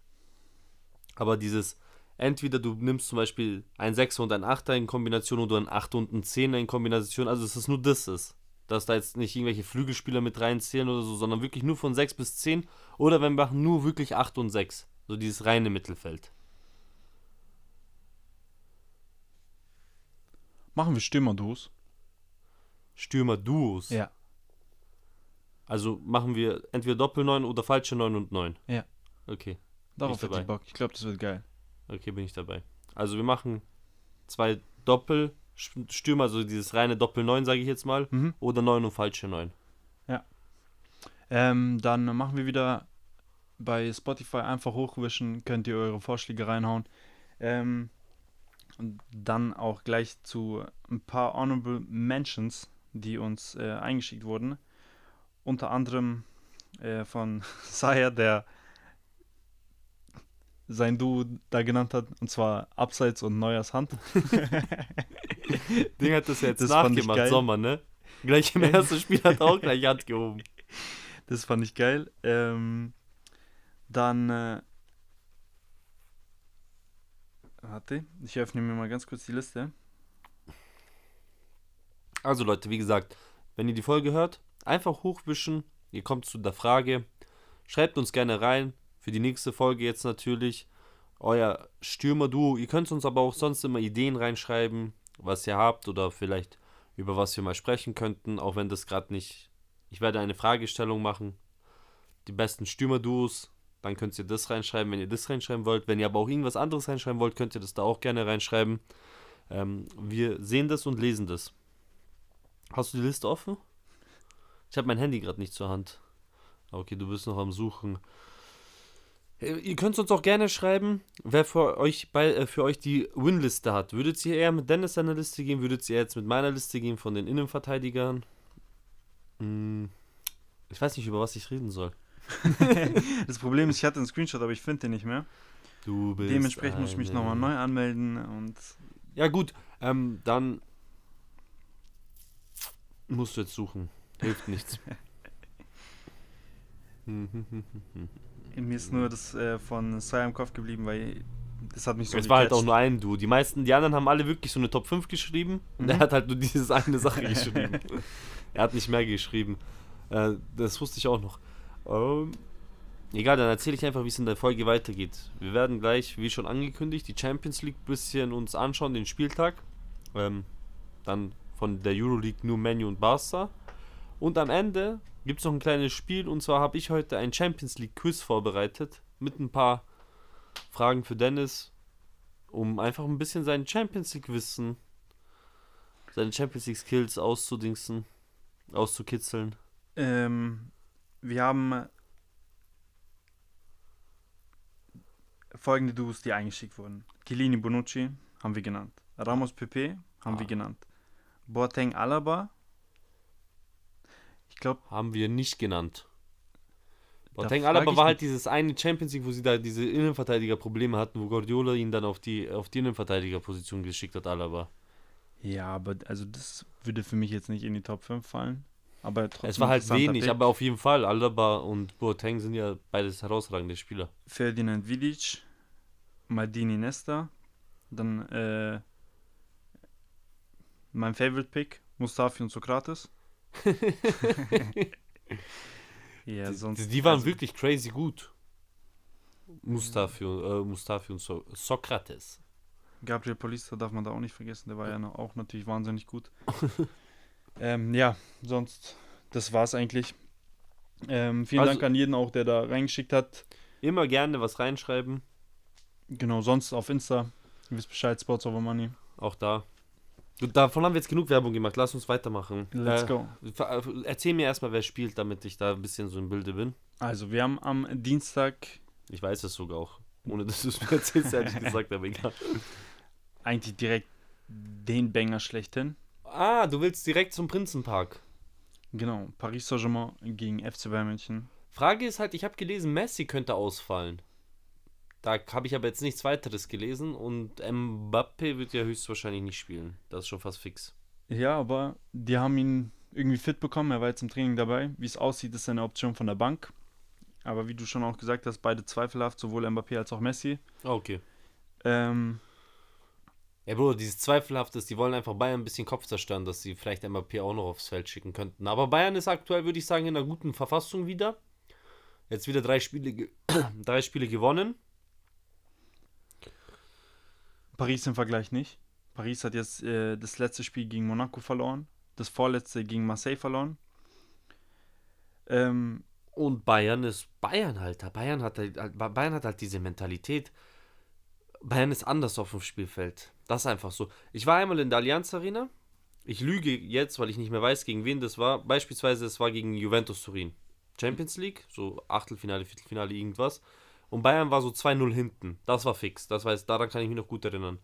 S2: Aber dieses, entweder du nimmst zum Beispiel ein 6 und ein 8 in Kombination oder ein 8 und ein 10 in Kombination, also dass es nur das ist. Dass da jetzt nicht irgendwelche Flügelspieler mit reinzählen oder so, sondern wirklich nur von 6 bis 10. Oder wenn wir machen nur wirklich 8 und 6. So dieses reine Mittelfeld.
S1: Machen wir Stürmer-Duos?
S2: Stürmer-Duos.
S1: Ja.
S2: Also machen wir entweder Doppel 9 oder falsche 9 und 9.
S1: Ja.
S2: Okay.
S1: Darauf hätte ich Bock. Ich glaube, das wird geil.
S2: Okay, bin ich dabei. Also wir machen zwei Doppelstürmer, also dieses reine Doppel 9, sage ich jetzt mal,
S1: Mhm.
S2: oder 9 und falsche 9.
S1: Ähm, dann machen wir wieder bei Spotify einfach hochwischen, könnt ihr eure Vorschläge reinhauen. Ähm, und dann auch gleich zu ein paar Honorable Mentions, die uns äh, eingeschickt wurden. Unter anderem äh, von Saya, der sein Duo da genannt hat, und zwar Abseits und Neuers Hand.
S2: Ding hat das ja jetzt
S1: Das fand ich
S2: nachgemacht. Sommer, ne? Gleich im ersten Spiel hat er auch gleich Hand gehoben.
S1: Das fand ich geil. Ähm, dann, äh, warte, ich öffne mir mal ganz kurz die Liste.
S2: Also Leute, wie gesagt, wenn ihr die Folge hört, einfach hochwischen. Ihr kommt zu der Frage. Schreibt uns gerne rein. Für die nächste Folge jetzt natürlich. Euer Stürmer-Duo. Ihr könnt uns aber auch sonst immer Ideen reinschreiben, was ihr habt oder vielleicht über was wir mal sprechen könnten, auch wenn das gerade nicht. Ich werde eine Fragestellung machen. Die besten Stürmer-Duos. Dann könnt ihr das reinschreiben, wenn ihr das reinschreiben wollt. Wenn ihr aber auch irgendwas anderes reinschreiben wollt, könnt ihr das da auch gerne reinschreiben. Ähm, wir sehen das und lesen das. Hast du die Liste offen? Ich habe mein Handy gerade nicht zur Hand. Okay, du bist noch am Suchen. Äh, Ihr könnt uns auch gerne schreiben, wer für euch, bei, äh, für euch die Win-Liste hat. Würdet ihr eher mit Dennis seine Liste gehen? Würdet ihr jetzt mit meiner Liste gehen von den Innenverteidigern? Hm, ich weiß nicht, über was ich reden soll.
S1: Das Problem ist, ich hatte einen Screenshot, aber ich finde den nicht mehr.
S2: Du bist
S1: Dementsprechend muss ich mich nochmal neu anmelden und
S2: Ja gut, ähm, dann musst du jetzt suchen. Hilft nichts.
S1: mir ist nur das äh, von Saya im Kopf geblieben, weil das hat mich so
S2: es war halt auch nur ein Du. Die meisten, die anderen haben alle wirklich so eine Top 5 geschrieben. Und er
S1: Mhm.
S2: hat halt nur dieses eine Sache geschrieben. er hat nicht mehr geschrieben. Äh, das wusste ich auch noch. Ähm, egal, dann erzähle ich einfach, wie es in der Folge weitergeht. Wir werden gleich, wie schon angekündigt, die Champions League bisschen uns anschauen, den Spieltag. Ähm, dann von der Euroleague nur Menu und Barca. Und am Ende gibt es noch ein kleines Spiel. Und zwar habe ich heute ein Champions League Quiz vorbereitet. Mit ein paar Fragen für Dennis, um einfach ein bisschen sein Champions League Wissen, seine Champions League Skills auszudingsen, auszukitzeln.
S1: Ähm, wir haben folgende Duos, die eingeschickt wurden. Chiellini Bonucci haben wir genannt. Ramos Pepe haben
S2: Ah.
S1: wir genannt. Boateng Alaba. Ich glaube,
S2: Haben wir nicht genannt. Boateng Alaba war halt dieses eine Champions League, wo sie da diese Innenverteidiger-Probleme hatten, wo Guardiola ihn dann auf die, auf die Innenverteidigerposition geschickt hat, Alaba.
S1: ja, aber also das würde für mich jetzt nicht in die Top 5 fallen. Aber trotzdem
S2: Es war halt wenig,
S1: Pick.
S2: aber auf jeden Fall, Alaba und Boateng sind ja beides herausragende Spieler.
S1: Ferdinand Vidic, Maldini Nesta, dann äh, mein Favorite Pick, Mustafi und Sokrates. ja,
S2: Die-
S1: sonst.
S2: die waren
S1: also,
S2: wirklich crazy gut. Mustafi, äh, Mustafi und so Sokrates.
S1: Gabriel Polista darf man da auch nicht vergessen, der war ja auch natürlich wahnsinnig gut. ähm, ja, sonst, das war's eigentlich. Ähm, vielen
S2: Also-
S1: Dank an jeden auch, der da reingeschickt hat.
S2: Immer gerne was reinschreiben,
S1: Genau, sonst auf Insta. Ihr wisst Bescheid, Sports Over Money.
S2: auch da. Davon haben wir jetzt genug Werbung gemacht, lass uns weitermachen.
S1: Let's
S2: Äh,
S1: go.
S2: äh, Erzähl mir erstmal, wer spielt, damit ich da ein bisschen so im Bilde bin.
S1: Also, wir haben am Dienstag
S2: Ich weiß es sogar auch. Ohne dass du es mir erzählst, ehrlich gesagt, aber egal.
S1: eigentlich direkt den Banger schlechthin.
S2: Ah, du willst direkt zum Prinzenpark.
S1: Genau, Paris Saint-Germain gegen FC Bayern München.
S2: Frage ist halt, ich habe gelesen, Messi könnte ausfallen. Da habe ich aber jetzt nichts weiteres gelesen und Mbappe wird ja höchstwahrscheinlich nicht spielen. Das ist schon fast fix.
S1: Ja, aber die haben ihn irgendwie fit bekommen. Er war jetzt im Training dabei. Wie es aussieht, ist eine Option von der Bank. Aber wie du schon auch gesagt hast, beide zweifelhaft, sowohl Mbappé als auch Messi.
S2: Ah, okay.
S1: Ähm,
S2: Ja, Bro, dieses Zweifelhafte ist, die wollen einfach Bayern ein bisschen Kopf zerstören, dass sie vielleicht Mbappé auch noch aufs Feld schicken könnten. Aber Bayern ist aktuell, würde ich sagen, in einer guten Verfassung wieder. Jetzt wieder drei Spiele, drei Spiele gewonnen.
S1: Paris im Vergleich nicht. Paris hat jetzt äh, das letzte Spiel gegen Monaco verloren, das vorletzte gegen Marseille verloren. Ähm,
S2: Und Bayern ist Bayern, Alter. Bayern hat, halt, Bayern hat halt diese Mentalität. Bayern ist anders auf dem Spielfeld. Das ist einfach so. Ich war einmal in der Allianz Arena. Ich lüge jetzt, weil ich nicht mehr weiß, gegen wen das war. Beispielsweise, es war gegen Juventus Turin. Champions League, so Achtelfinale, Viertelfinale, irgendwas. Und Bayern war so 2-0 hinten. Das war fix. Das weiß, daran kann ich mich noch gut erinnern.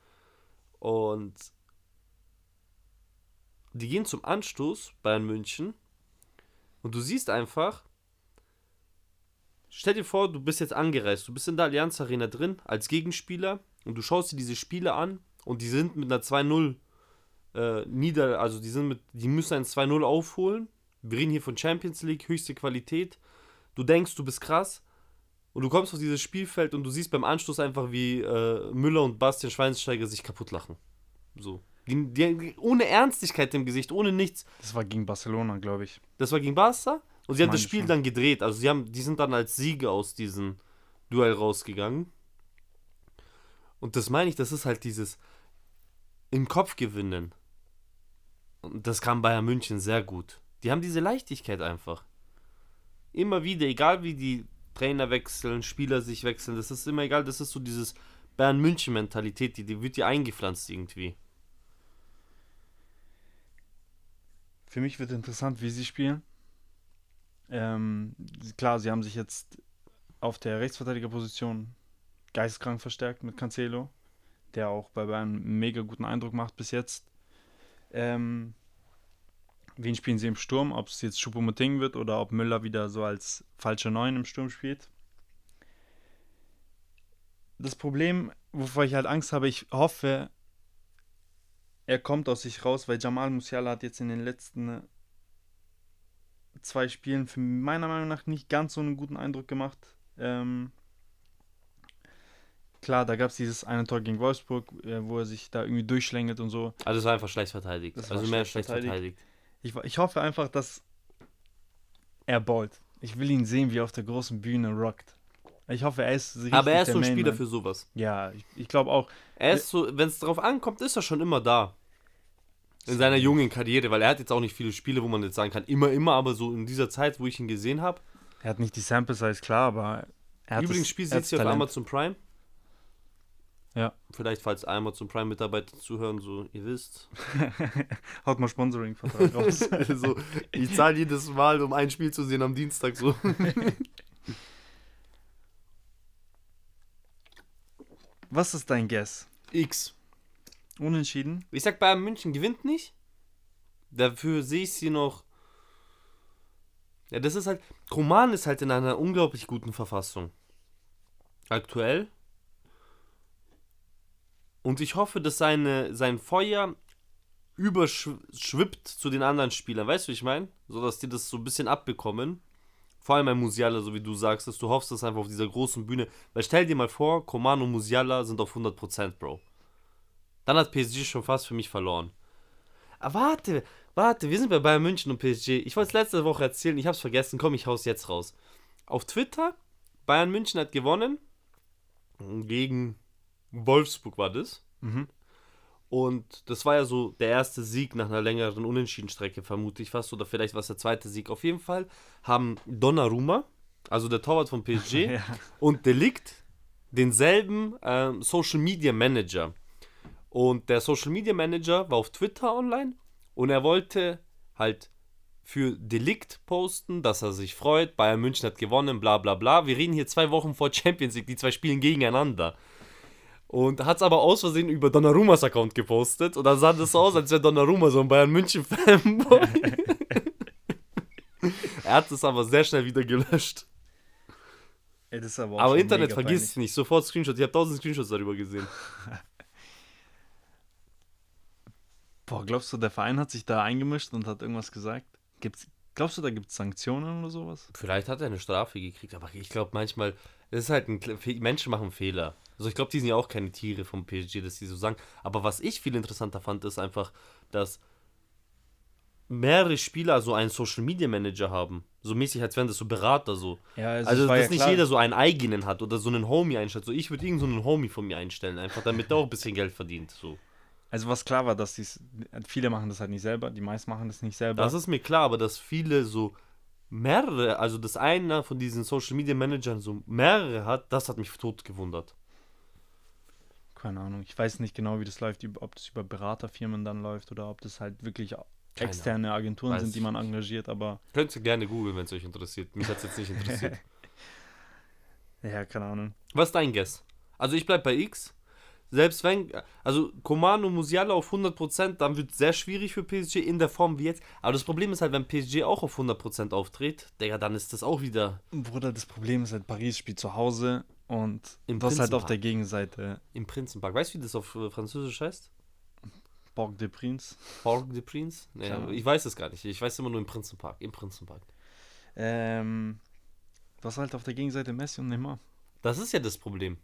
S2: Und die gehen zum Anstoß, Bayern München. Und du siehst einfach, stell dir vor, du bist jetzt angereist, du bist in der Allianz Arena drin als Gegenspieler und du schaust dir diese Spiele an und die sind mit einer 2-0 äh, nieder, also die sind mit, die müssen ein 2-0 aufholen. Wir reden hier von Champions League, höchste Qualität. Du denkst, du bist krass und du kommst auf dieses Spielfeld und du siehst beim Anschluss einfach, wie äh, Müller und Bastian Schweinsteiger sich kaputt lachen. So. Die, die, ohne Ernstigkeit im Gesicht, ohne nichts.
S1: Das war gegen Barcelona, glaube ich.
S2: Das war gegen Barca und sie haben das Spiel
S1: schon.
S2: dann gedreht. Also sie haben, die sind dann als Sieger aus diesem Duell rausgegangen. Und das meine ich, das ist halt dieses im Kopf gewinnen. Und das kann Bayern München sehr gut. Die haben diese Leichtigkeit einfach. Immer wieder, egal wie die Trainer wechseln, Spieler sich wechseln, das ist immer egal, das ist so dieses Bayern München Mentalität, die, die wird dir eingepflanzt irgendwie.
S1: Für mich wird interessant, wie sie spielen. Ähm, klar, sie haben sich jetzt auf der Rechtsverteidigerposition geisteskrank verstärkt mit Cancelo, der auch bei Bayern einen mega guten Eindruck macht bis jetzt. Ähm, wen spielen sie im Sturm? Ob es jetzt Choupo-Moting wird oder ob Müller wieder so als falscher Neun im Sturm spielt. Das Problem, wovor ich halt Angst habe, ich hoffe, er kommt aus sich raus, weil Jamal Musiala hat jetzt in den letzten zwei Spielen für meiner Meinung nach nicht ganz so einen guten Eindruck gemacht. Ähm, klar, da gab es dieses eine Tor gegen Wolfsburg, äh, wo er sich da irgendwie durchschlängelt und so.
S2: Also es war einfach schlecht verteidigt.
S1: Das
S2: also mehr
S1: schlecht verteidigt.
S2: verteidigt.
S1: Ich, ich hoffe einfach, dass er ballt. Ich will ihn sehen, wie er auf der großen Bühne rockt. Ich hoffe, er ist richtig
S2: Aber er ist so ein Spieler für sowas.
S1: Ja, ich, ich glaube auch.
S2: Er ist so, wenn es darauf ankommt, ist er schon immer da. In seiner jungen Karriere, weil er hat jetzt auch nicht viele Spiele, wo man jetzt sagen kann, immer, immer, aber so in dieser Zeit, wo ich ihn gesehen habe.
S1: Er hat nicht die Sample Size, klar, aber er hat
S2: Übrigens
S1: das-
S2: spielt
S1: hat
S2: jetzt hier auf. Amazon Prime.
S1: Ja.
S2: Vielleicht, falls Amazon Prime-Mitarbeiter zuhören, so, ihr wisst.
S1: Haut mal Sponsoring-Vertrag raus.
S2: so, ich zahle jedes Mal, um ein Spiel zu sehen am Dienstag, so.
S1: Was ist dein Guess?
S2: X.
S1: Unentschieden?
S2: Ich sag, Bayern München gewinnt nicht. Dafür sehe ich sie noch. Ja, das ist halt. Roman ist halt in einer unglaublich guten Verfassung. Aktuell. Und ich hoffe, dass seine, sein Feuer überschwippt zu den anderen Spielern. Weißt du, wie ich meine? So, dass die das so ein bisschen abbekommen. Vor allem bei Musiala, so wie du sagst, dass du hoffst, dass einfach auf dieser großen Bühne. Weil stell dir mal vor, Coman und Musiala sind auf 100%, Bro. Dann hat PSG schon fast für mich verloren. Aber warte, warte, wir sind bei Bayern München und PSG. Ich wollte es letzte Woche erzählen, ich habe es vergessen. Komm, ich hau's jetzt raus. Auf Twitter, Bayern München hat gewonnen. Gegen Wolfsburg war das.
S1: Mhm.
S2: Und das war ja so der erste Sieg nach einer längeren Unentschiedenstrecke, vermute ich fast. Oder vielleicht war es der zweite Sieg. Auf jeden Fall haben Donnarumma, also der Torwart von PSG,
S1: Ja.
S2: und Delikt denselben ähm, Social Media Manager. Und der Social Media Manager war auf Twitter online und er wollte halt für Delikt posten, dass er sich freut, Bayern München hat gewonnen, bla bla bla. Wir reden hier zwei Wochen vor Champions League, die zwei spielen gegeneinander. Und hat es aber aus Versehen über Donnarummas Account gepostet und dann sah das so aus, als wäre Donnarumma so ein Bayern München Fanboy. er hat es aber sehr schnell wieder gelöscht.
S1: Ey, das ist aber auch
S2: Aber Internet
S1: mega
S2: vergisst es nicht. Sofort Screenshots. Ich habe tausend Screenshots darüber gesehen.
S1: Boah, glaubst du, der Verein hat sich da eingemischt und hat irgendwas gesagt? Gibt's, glaubst du, da gibt es Sanktionen oder sowas?
S2: Vielleicht hat er eine Strafe gekriegt, aber ich glaube manchmal, es ist halt ein Menschen machen Fehler. Also ich glaube, die sind ja auch keine Tiere vom PSG, dass die so sagen. Aber was ich viel interessanter fand, ist einfach, dass mehrere Spieler so einen Social Media Manager haben. So mäßig, als wären das so Berater so.
S1: Ja,
S2: Also,
S1: war
S2: dass
S1: ja
S2: nicht
S1: klar.
S2: jeder so einen eigenen hat oder so einen Homie einstellt. So, ich würde irgend so einen Homie von mir einstellen, einfach damit der auch ein bisschen Geld verdient. So.
S1: Also was klar war, dass die's, viele machen das halt nicht selber, die meisten machen das nicht selber.
S2: Das ist mir klar, aber dass viele so mehrere, also dass einer von diesen Social Media Managern so mehrere hat, das hat mich tot gewundert.
S1: Keine Ahnung. Ich weiß nicht genau, wie das läuft, ob das über Beraterfirmen dann läuft oder ob das halt wirklich
S2: Keine
S1: externe Agenturen sind, die man engagiert, aber
S2: Könnt ihr gerne googeln, wenn es euch interessiert. Mich hat es jetzt nicht interessiert.
S1: ja, keine Ahnung.
S2: Was ist dein Guess? Also ich bleib bei X. Selbst wenn, also Coman und Musiala auf 100%, dann wird es sehr schwierig für PSG in der Form wie jetzt. Aber das Problem ist halt, wenn PSG auch auf 100% auftritt, Digga, dann ist das auch wieder
S1: Bruder, das Problem ist halt, Paris spielt zu Hause und
S2: Im
S1: das halt auf der Gegenseite.
S2: im Prinzenpark. Weißt du, wie das auf äh, Französisch heißt?
S1: Borg de Prince.
S2: Parc de Prince?
S1: Keine Ahnung.
S2: ich weiß es gar nicht. Ich weiß immer nur im Prinzenpark. Im Prinzenpark.
S1: Ähm, das halt auf der Gegenseite Messi und Neymar.
S2: Das ist ja das Problem.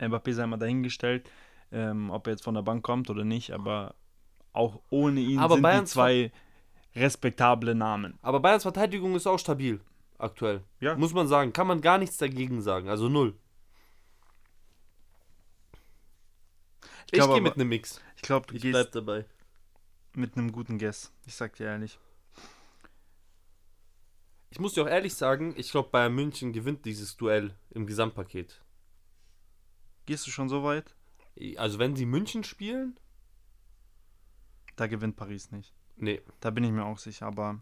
S1: Mbappé sei mal dahingestellt, ähm, ob er jetzt von der Bank kommt oder nicht, aber auch ohne ihn
S2: Aber
S1: sind
S2: Bayern
S1: die zwei respektable Namen.
S2: Aber Bayerns Verteidigung ist auch stabil. Aktuell.
S1: Ja.
S2: Muss man sagen. Kann man gar nichts dagegen sagen. Also null. Ich,
S1: glaub
S2: gehe mit einem Mix.
S1: Ich glaube, du
S2: Ich bleib dabei.
S1: mit einem guten Guess. Ich sag dir ehrlich.
S2: Ich muss dir auch ehrlich sagen, ich glaube, Bayern München gewinnt dieses Duell im Gesamtpaket.
S1: Gehst du schon so weit?
S2: Also wenn sie München spielen?
S1: Da gewinnt Paris nicht.
S2: Nee.
S1: Da bin ich mir auch sicher, aber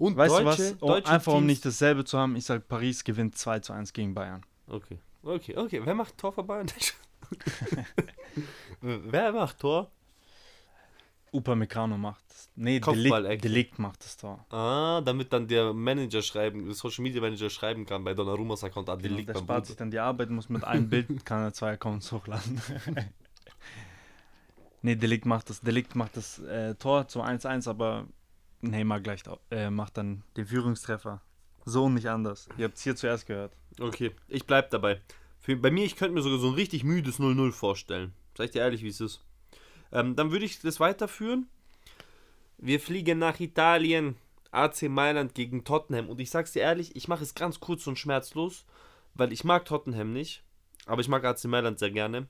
S2: Und
S1: weißt
S2: deutsche,
S1: du was? Oh,
S2: deutsche
S1: einfach um
S2: Teams-
S1: nicht dasselbe zu haben, ich sag Paris gewinnt 2 zu 1 gegen Bayern.
S2: Okay. Okay, okay. Wer macht Tor für Bayern? Wer macht Tor?
S1: Upamecano macht das. Nee. Delikt, Delikt macht das Tor.
S2: Ah, damit dann der Manager schreiben, der Social Media Manager schreiben kann bei Donnarummas Account, ah, der
S1: Genau,
S2: liegt
S1: der
S2: beim
S1: spart
S2: Bruder.
S1: sich dann die Arbeit, muss mit einem Bild, kann er zwei Accounts hochladen. nee, Delikt macht das. Delikt macht das äh, Tor zum 1-1, aber Neymar gleicht, äh, macht dann den Führungstreffer. So und nicht anders. Ihr habt es hier zuerst gehört.
S2: Okay, ich bleib dabei. Für, bei mir, ich könnte mir sogar so ein richtig müdes 0-0 vorstellen. Sag ich dir ehrlich, wie es ist. Ähm, dann würde ich das weiterführen. Wir fliegen nach Italien. AC Mailand gegen Tottenham. Und ich sag's dir ehrlich, ich mache es ganz kurz und schmerzlos, weil ich mag Tottenham nicht. Aber ich mag AC Mailand sehr gerne.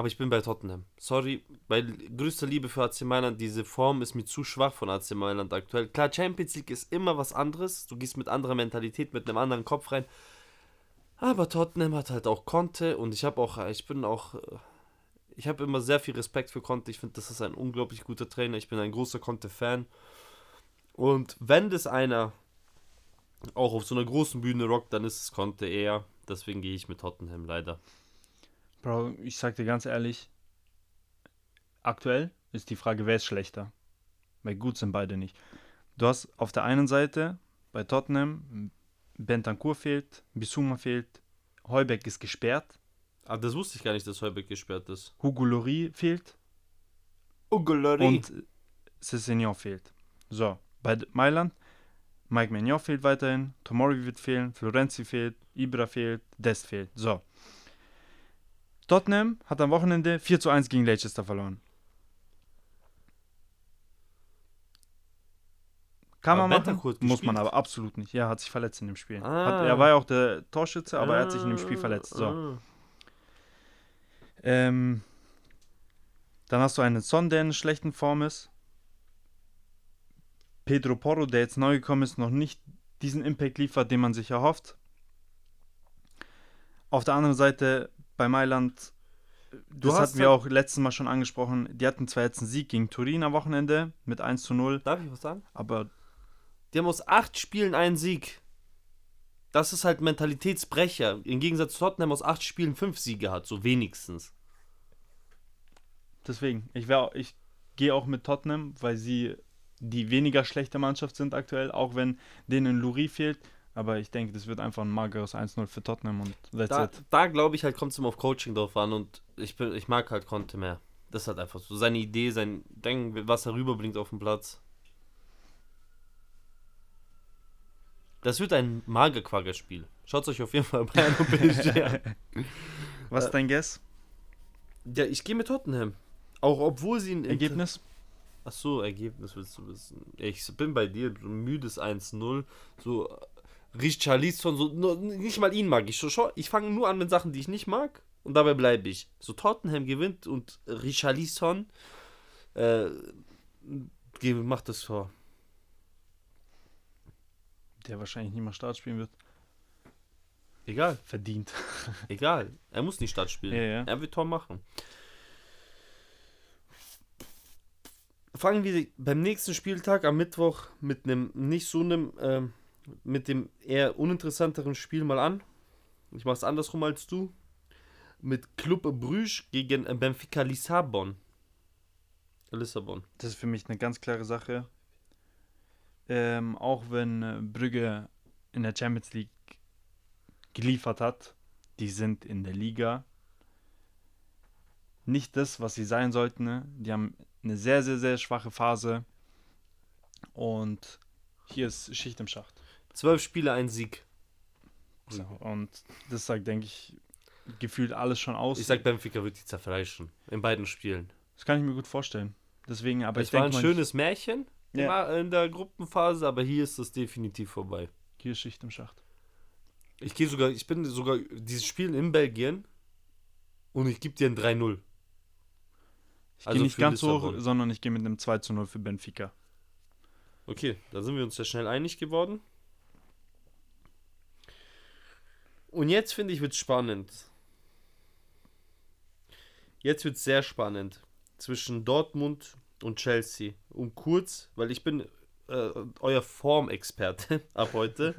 S2: Aber ich bin bei Tottenham. Sorry, bei größter Liebe für AC Mailand, diese Form ist mir zu schwach von AC Mailand aktuell. Klar, Champions League ist immer was anderes. Du gehst mit anderer Mentalität, mit einem anderen Kopf rein. Aber Tottenham hat halt auch Conte und ich habe auch, ich bin auch, ich habe immer sehr viel Respekt für Conte. Ich finde, das ist ein unglaublich guter Trainer. Ich bin ein großer Conte-Fan. Und wenn das einer auch auf so einer großen Bühne rockt, dann ist es Conte eher. Deswegen gehe ich mit Tottenham leider.
S1: Bro, ich sag dir ganz ehrlich, aktuell ist die Frage, wer ist schlechter? Weil gut sind beide nicht. Du hast auf der einen Seite bei Tottenham Bentancur fehlt, Bissouma fehlt, Heubeck ist gesperrt,
S2: Aber das wusste ich gar nicht, dass Heubeck gesperrt ist.
S1: Hugo Lloris fehlt
S2: Ungolari.
S1: und Cessignon fehlt. So, bei Mailand, Mike Magnon fehlt weiterhin, Tomori wird fehlen, Florenzi fehlt, Ibra fehlt, Dest fehlt. So. Tottenham hat am Wochenende 4 zu 1 gegen Leicester verloren. Kann
S2: Aber
S1: man machen, muss man aber absolut nicht. Ja, hat sich verletzt in dem Spiel.
S2: Ah.
S1: Hat, er war ja auch der Torschütze, aber er hat sich in dem Spiel verletzt. So.
S2: Ah.
S1: Ähm, dann hast du einen Son, der in schlechten Form ist. Pedro Porro, der jetzt neu gekommen ist, noch nicht diesen Impact liefert, den man sich erhofft. Auf der anderen Seite bei Mailand, das
S2: hast
S1: hatten wir auch letztes Mal schon angesprochen, die hatten zwar jetzt einen Sieg gegen Turin am Wochenende mit 1 zu 0,
S2: Darf ich was sagen?
S1: aber
S2: Die haben aus acht Spielen einen Sieg. Das ist halt Mentalitätsbrecher. Im Gegensatz zu Tottenham aus acht Spielen fünf Siege hat, so wenigstens.
S1: deswegen, ich, wär, ich gehe auch mit Tottenham, weil sie die weniger schlechte Mannschaft sind aktuell, auch wenn denen Luri fehlt. Aber ich denke, das wird einfach ein mageres 1-0 für Tottenham und that's
S2: Da,
S1: it.
S2: da glaube ich halt, kommt es immer auf Coaching drauf an und ich, bin, ich mag halt Conte mehr. Das ist halt einfach so. Seine Idee, sein Denken, was er rüberbringt auf dem Platz. Das wird ein Magerquagger-Spiel. Schaut euch auf jeden Fall Bayern und PSG an.
S1: Was
S2: Äh,
S1: ist dein Guess?
S2: Ja, ich gehe mit Tottenham. Auch obwohl sie ein
S1: Ergebnis?
S2: Ach so, Ergebnis willst du wissen. Ich bin bei dir, müdes 1-0. So äh, Richarlison, so nicht mal ihn mag ich. So, schau, ich fange nur an mit Sachen, die ich nicht mag und dabei bleibe ich. So Tottenham gewinnt und Richarlison äh, macht das Tor.
S1: Der wahrscheinlich nicht mal Start spielen wird.
S2: Egal,
S1: Verdient.
S2: egal. Er muss nicht Start spielen.
S1: Ja, ja.
S2: Er wird Tor machen. Fangen wir beim nächsten Spieltag am Mittwoch mit einem nicht so einem ähm, mit dem eher uninteressanteren Spiel mal an. Ich mache es andersrum als du. Mit Club Bruges gegen Benfica Lissabon. Lissabon.
S1: Das ist für mich eine ganz klare Sache. Ähm, auch wenn äh, Brügge in der Champions League geliefert hat, die sind in der Liga nicht das, was sie sein sollten. Ne? Die haben eine sehr, sehr, sehr schwache Phase. Und hier ist Schicht im Schacht.
S2: Zwölf Spiele, ein Sieg.
S1: So, und das sagt, denke ich, gefühlt alles schon aus.
S2: Ich sag, Benfica wird die zerfleischen. In beiden Spielen.
S1: Das kann ich mir gut vorstellen. Deswegen, aber
S2: es
S1: ich
S2: war
S1: denke
S2: ein schönes Märchen
S1: Ja.
S2: in der Gruppenphase, aber hier ist es definitiv vorbei.
S1: hier ist Schicht im Schacht.
S2: Ich gehe sogar, ich bin sogar dieses Spiel in Belgien und ich gebe dir ein 3-0.
S1: Ich
S2: Also
S1: gehe nicht ganz so hoch,
S2: Lissabon.
S1: sondern ich gehe mit einem 2 zu 0 für Benfica.
S2: Okay, da sind wir uns ja schnell einig geworden. Und jetzt finde ich, wird spannend. Jetzt wird sehr spannend zwischen Dortmund und Chelsea. Um kurz, weil ich bin äh, euer Formexperte ab heute.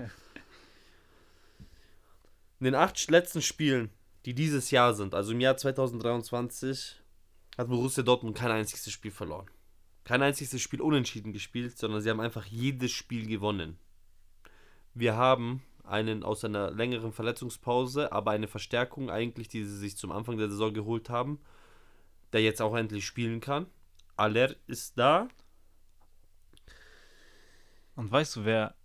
S2: In den acht letzten Spielen, die dieses Jahr sind, also im Jahr 2023, hat Borussia Dortmund kein einziges Spiel verloren kein einziges Spiel unentschieden gespielt, sondern sie haben einfach jedes Spiel gewonnen. Wir haben einen aus einer längeren Verletzungspause, aber eine Verstärkung eigentlich, die sie sich zum Anfang der Saison geholt haben, der jetzt auch endlich spielen kann. Aller ist da.
S1: Und weißt du, wer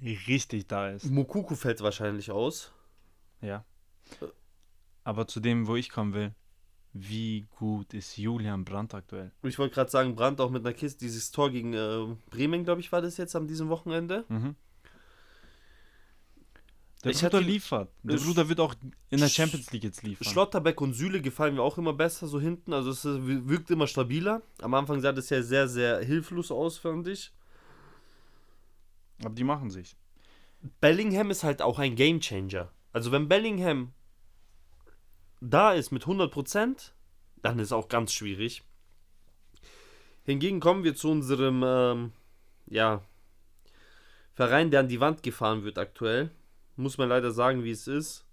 S1: richtig da ist?
S2: Mukuku fällt wahrscheinlich aus.
S1: Ja. Aber zu dem, wo ich kommen will, wie gut ist Julian Brandt aktuell?
S2: Ich wollte gerade sagen, Brandt auch mit einer Kiste, dieses Tor gegen äh, Bremen, glaube ich, war das jetzt am diesem Wochenende.
S1: Mhm. Der
S2: Ich
S1: Bruder liefert. Der Bruder wird auch in der Champions League jetzt liefern.
S2: Schlotterbeck und Süle gefallen mir auch immer besser so hinten. Also es wirkt immer stabiler. Am Anfang sah das ja sehr, sehr hilflos aus, fand ich.
S1: Aber die machen sich.
S2: Bellingham ist halt auch ein Gamechanger. Also wenn Bellingham da ist mit 100%, dann ist auch ganz schwierig. Hingegen kommen wir zu unserem ähm, ja, Verein, der an die Wand gefahren wird aktuell. Muss man leider sagen, wie es ist.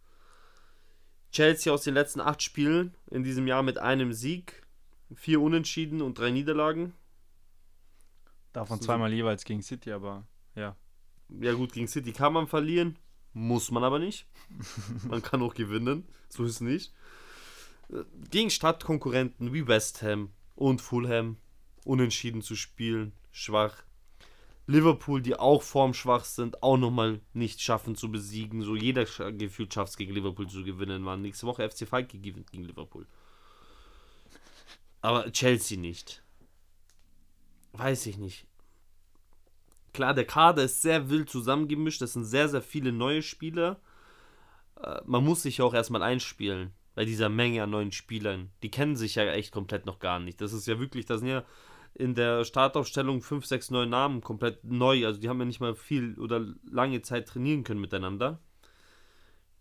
S2: Chelsea aus den letzten acht Spielen in diesem Jahr mit einem Sieg, vier Unentschieden und drei Niederlagen.
S1: Davon zweimal jeweils gegen City, aber ja.
S2: Ja gut, gegen City kann man verlieren, muss man aber nicht. man kann auch gewinnen, so ist es nicht. Gegen Stadtkonkurrenten wie West Ham und Fulham unentschieden zu spielen, schwach. Liverpool, die auch formschwach sind, auch nochmal nicht schaffen zu besiegen. So jeder gefühlt schafft es gegen Liverpool zu gewinnen. Man nächste Woche FC Falke gewinnt gegen Liverpool. Aber Chelsea nicht. Weiß ich nicht. Klar, der Kader ist sehr wild zusammengemischt. Es sind sehr, sehr viele neue Spieler. Äh, man muss sich ja auch erstmal einspielen bei dieser Menge an neuen Spielern. Die kennen sich ja echt komplett noch gar nicht. Das ist ja wirklich, das sind ja in der Startaufstellung 5, 6, 9 Namen komplett neu. Also die haben ja nicht mal viel oder lange Zeit trainieren können miteinander.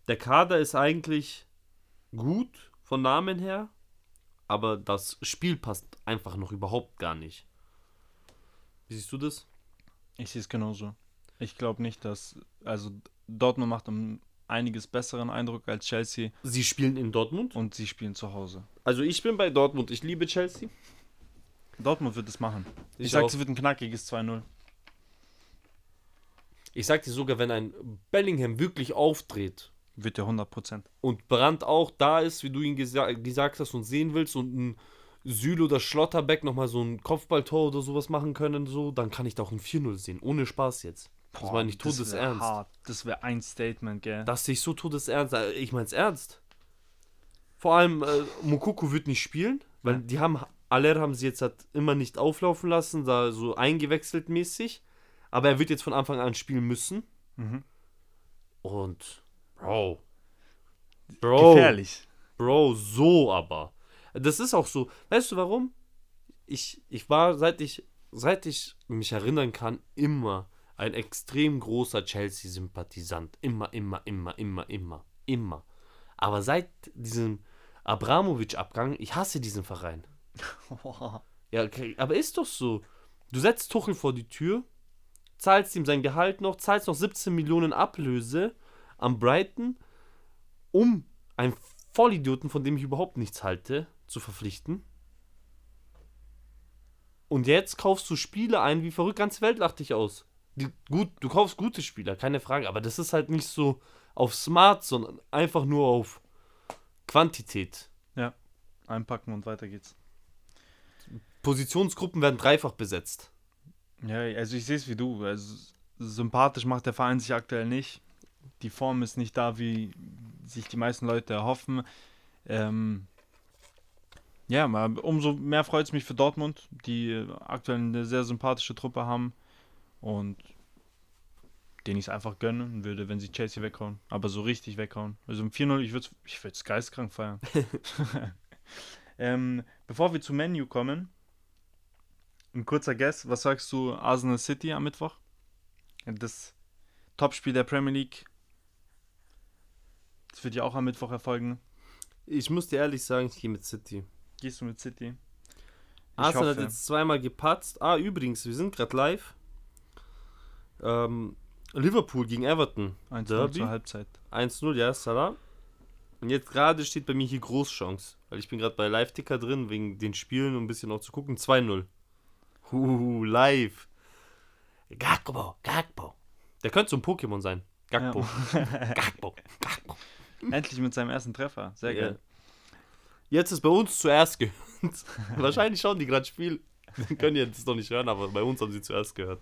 S2: Der Kader ist eigentlich gut von Namen her, aber das Spiel passt einfach noch überhaupt gar nicht. Wie siehst du das?
S1: Ich sehe es genauso. Ich glaube nicht, dass. Also, Dortmund macht um einiges besseren Eindruck als Chelsea
S2: Sie spielen in Dortmund.
S1: und sie spielen zu Hause.
S2: Also ich bin bei Dortmund. Ich liebe Chelsea.
S1: Dortmund wird es machen. Ich,
S2: Ich
S1: sag, es wird ein knackiges 2-0.
S2: Ich sag dir sogar, wenn ein Bellingham wirklich auftritt
S1: Wird ja 100%.
S2: und Brandt auch da ist, wie du ihn gesa gesagt hast und sehen willst und ein Süle oder Schlotterbeck nochmal so ein Kopfballtor oder sowas machen können, so, dann kann ich da auch ein 4-0 sehen. Ohne Spaß jetzt. Das war nicht
S1: das
S2: todesernst.
S1: hart. Das wäre ein Statement, gell?
S2: Das sehe ich so todesernst. äh, Ich mein's ernst. Vor allem, äh, Mokoko wird nicht spielen, weil die haben, Aller haben sie jetzt halt immer nicht auflaufen lassen, da so eingewechselt mäßig. Aber er wird jetzt von Anfang an spielen müssen.
S1: Mhm.
S2: Und, Bro. Bro.
S1: Gefährlich.
S2: Bro, so aber. Das ist auch so. Weißt du warum? Ich, ich war, seit ich, seit ich mich erinnern kann, immer ein extrem großer Chelsea-Sympathisant. Immer, immer, immer, immer, immer, immer. Aber seit diesem Abramovic-Abgang, ich hasse diesen Verein. Ja, okay, aber ist doch so. Du setzt Tuchel vor die Tür, zahlst ihm sein Gehalt noch, zahlst noch 17 Millionen Ablöse am Brighton, um einen Vollidioten, von dem ich überhaupt nichts halte, zu verpflichten. Und jetzt kaufst du Spieler ein, wie verrückt, ganz Welt lacht dich aus. Die, gut, du kaufst gute Spieler, keine Frage, aber das ist halt nicht so auf Smart, sondern einfach nur auf Quantität.
S1: Ja, einpacken und weiter geht's.
S2: Positionsgruppen werden dreifach besetzt.
S1: Ja, also ich sehe es wie du. Also sympathisch macht der Verein sich aktuell nicht. Die Form ist nicht da, wie sich die meisten Leute erhoffen. Ähm, ja, umso mehr freut es mich für Dortmund, die aktuell eine sehr sympathische Truppe haben und den ich es einfach gönnen würde, wenn sie Chelsea weghauen. Aber so richtig weghauen. Also im 4-0, ich würde es ich geistkrank feiern. ähm, bevor wir zu Menu kommen, ein kurzer Guess. Was sagst du Arsenal City am Mittwoch? Das Topspiel der Premier League. Das wird ja auch am Mittwoch erfolgen.
S2: Ich muss dir ehrlich sagen, ich gehe mit City.
S1: Gehst du mit City? Ich
S2: Arsenal hat
S1: hoffe.
S2: jetzt zweimal gepatzt. Ah, übrigens, wir sind gerade live. Ähm, Liverpool gegen Everton.
S1: 1
S2: Derby.
S1: zur Halbzeit.
S2: 1-0, ja, Salah. Und jetzt gerade steht bei mir hier Großchance. Weil ich bin gerade bei Live-Ticker drin, wegen den Spielen und ein bisschen noch zu gucken. 2-0. Huhu, live. Gakpo, Gakpo. Der könnte so ein Pokémon sein. Gakpo. Gakpo, Gakpo.
S1: Endlich mit seinem ersten Treffer. Sehr
S2: Ja.
S1: geil.
S2: Jetzt ist bei uns zuerst gehört. Wahrscheinlich schauen die gerade Spiel. Die können jetzt noch nicht hören, aber bei uns haben sie zuerst gehört.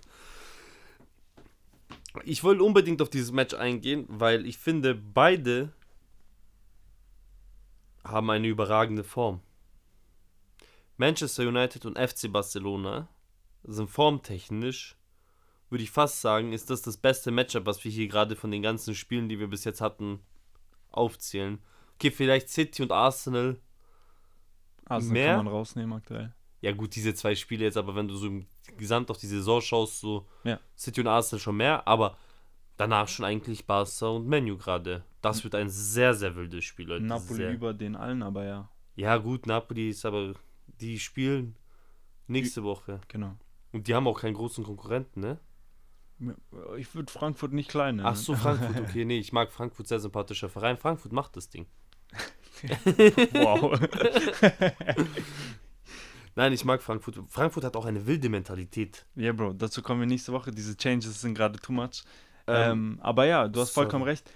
S2: Ich wollte unbedingt auf dieses Match eingehen, weil ich finde, beide haben eine überragende Form. Manchester United und FC Barcelona sind formtechnisch, würde ich fast sagen, ist das das beste Matchup, was wir hier gerade von den ganzen Spielen, die wir bis jetzt hatten, aufzählen. Okay, vielleicht City und Arsenal
S1: Arsenal
S2: Mehr?
S1: kann man rausnehmen aktuell.
S2: Ja, gut, diese zwei Spiele jetzt, aber wenn du so im Gesamt auf die Saison schaust, so
S1: Ja.
S2: City und Arsenal schon mehr, aber danach schon eigentlich Barca und Menu gerade. Das wird ein sehr, sehr wildes Spiel, Leute.
S1: Napoli
S2: sehr.
S1: über den allen, aber ja,
S2: Ja, gut, Napoli ist aber, die spielen nächste Woche.
S1: genau.
S2: Und die haben auch keinen großen Konkurrenten, ne?
S1: Ich würde Frankfurt nicht klein nennen.
S2: Ach so, Frankfurt, okay, nee, ich mag Frankfurt, sehr sympathischer Verein. Frankfurt macht das Ding.
S1: Wow.
S2: Nein, ich mag Frankfurt. Frankfurt hat auch eine wilde Mentalität.
S1: Ja, Bro, dazu kommen wir nächste Woche. Diese Changes sind gerade too much.
S2: Ähm,
S1: Ähm, aber ja, du hast
S2: sorry.
S1: vollkommen recht.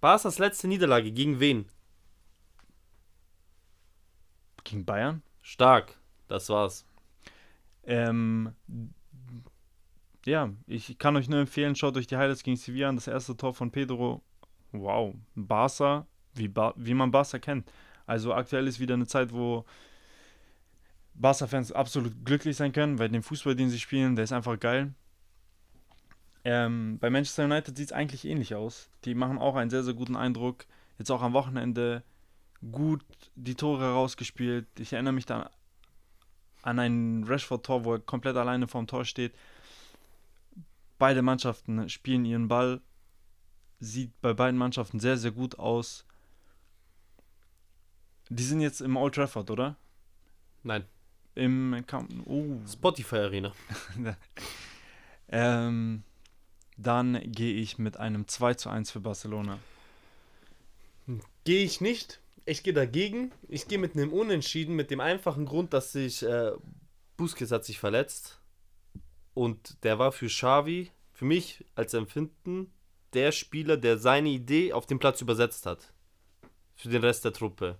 S2: Barca's letzte Niederlage gegen wen?
S1: Gegen Bayern?
S2: Stark, das war's.
S1: Ähm, ja, ich kann euch nur empfehlen, schaut euch die Highlights gegen Sevilla an. Das erste Tor von Pedro. Wow. Barca, wie, ba wie man Barca kennt. Also aktuell ist wieder eine Zeit, wo Barca-Fans absolut glücklich sein können, weil den Fußball, den sie spielen, der ist einfach geil. Ähm, bei Manchester United sieht es eigentlich ähnlich aus. Die machen auch einen sehr, sehr guten Eindruck. Jetzt auch am Wochenende gut die Tore rausgespielt. Ich erinnere mich da an ein Rashford-Tor, wo er komplett alleine vorm Tor steht. Beide Mannschaften spielen ihren Ball. Sieht bei beiden Mannschaften sehr, sehr gut aus. Die sind jetzt im Old Trafford, oder?
S2: Nein,
S1: Im Camp Oh.
S2: Spotify Arena.
S1: Ähm, dann gehe ich mit einem 2 zu 1 für Barcelona.
S2: Gehe ich nicht. Ich gehe dagegen. Ich gehe mit einem Unentschieden, mit dem einfachen Grund, dass sich äh, Busquets hat sich verletzt. Und der war für Xavi, für mich als Empfinden, der Spieler, der seine Idee auf den Platz übersetzt hat. Für den Rest der Truppe.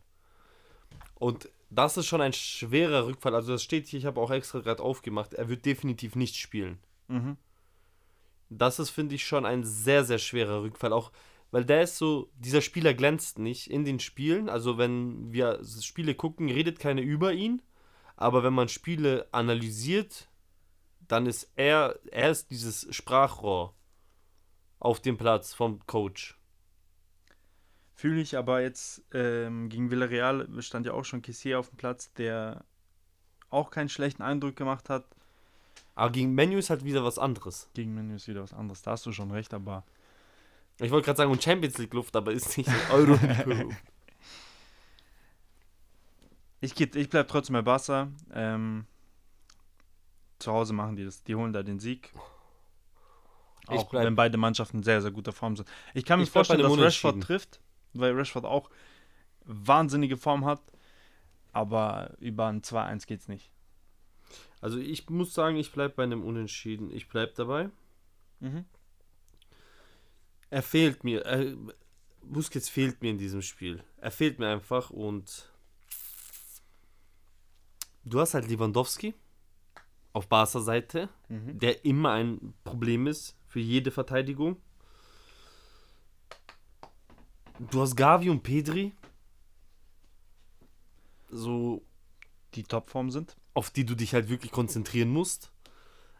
S2: Und das ist schon ein schwerer Rückfall. Also das steht hier, ich habe auch extra gerade aufgemacht. Er wird definitiv nicht spielen.
S1: Mhm.
S2: Das ist, finde ich, schon ein sehr, sehr schwerer Rückfall. Auch, weil der ist so, dieser Spieler glänzt nicht in den Spielen. Also, wenn wir Spiele gucken, redet keiner über ihn. Aber wenn man Spiele analysiert, dann ist er, er ist dieses Sprachrohr auf dem Platz vom Coach.
S1: Fühle ich aber jetzt ähm, gegen Villarreal stand ja auch schon Kessier auf dem Platz, der auch keinen schlechten Eindruck gemacht hat.
S2: Aber gegen Menu ist halt wieder was anderes.
S1: Gegen Menü ist wieder was anderes. Da hast du schon recht, aber
S2: Ich wollte gerade sagen, und Champions League Luft, aber ist nicht Euro Luft.
S1: ich, geht- ich bleibe trotzdem bei Barca. Ähm, zu Hause machen die das. Die holen da den Sieg.
S2: Ich
S1: Auch
S2: bleib-
S1: wenn beide Mannschaften in sehr, sehr guter Form sind. Ich kann mir
S2: bleib
S1: vorstellen, dass Rashford trifft, weil Rashford auch wahnsinnige Form hat. Aber über ein 2-1 geht's nicht.
S2: Also ich muss sagen, ich bleibe bei einem Unentschieden. Ich bleibe dabei.
S1: Mhm.
S2: Er fehlt mir. Er, Busquets fehlt mir in diesem Spiel. Er fehlt mir einfach und du hast halt Lewandowski auf Barca-Seite,
S1: Mhm.
S2: der immer ein Problem ist für jede Verteidigung. Du hast Gavi und Pedri, so
S1: Die Topform sind.
S2: auf die du dich halt wirklich konzentrieren musst.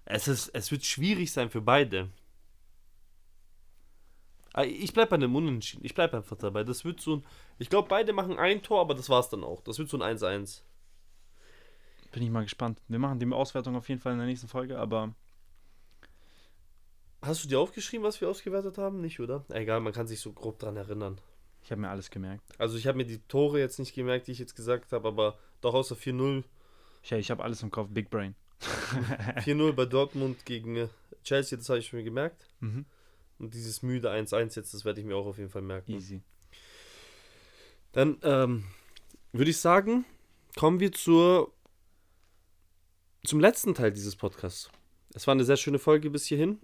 S2: Es, ist, es wird schwierig sein für beide. Ah, Ich bleib bei einem Unentschieden. Ich bleib einfach dabei. Das wird so ein. Ich glaube, beide machen ein Tor, aber das war's dann auch. Das wird so ein 1-1.
S1: Bin ich mal gespannt. Wir machen die Auswertung auf jeden Fall in der nächsten Folge, aber
S2: Hast du dir aufgeschrieben, was wir ausgewertet haben? Nicht, oder? Egal, man kann sich so grob dran erinnern.
S1: ich habe mir alles gemerkt.
S2: Also, ich habe mir die Tore jetzt nicht gemerkt, die ich jetzt gesagt habe, aber doch außer 4-0.
S1: Ich, ich habe alles im Kopf. Big Brain.
S2: 4-0 bei Dortmund gegen äh, Chelsea, das habe ich mir gemerkt.
S1: Mhm.
S2: Und dieses müde 1-1 jetzt, das werde ich mir auch auf jeden Fall merken.
S1: Easy.
S2: Dann ähm, würde ich sagen, kommen wir zur, zum letzten Teil dieses Podcasts. Es war eine sehr schöne Folge bis hierhin.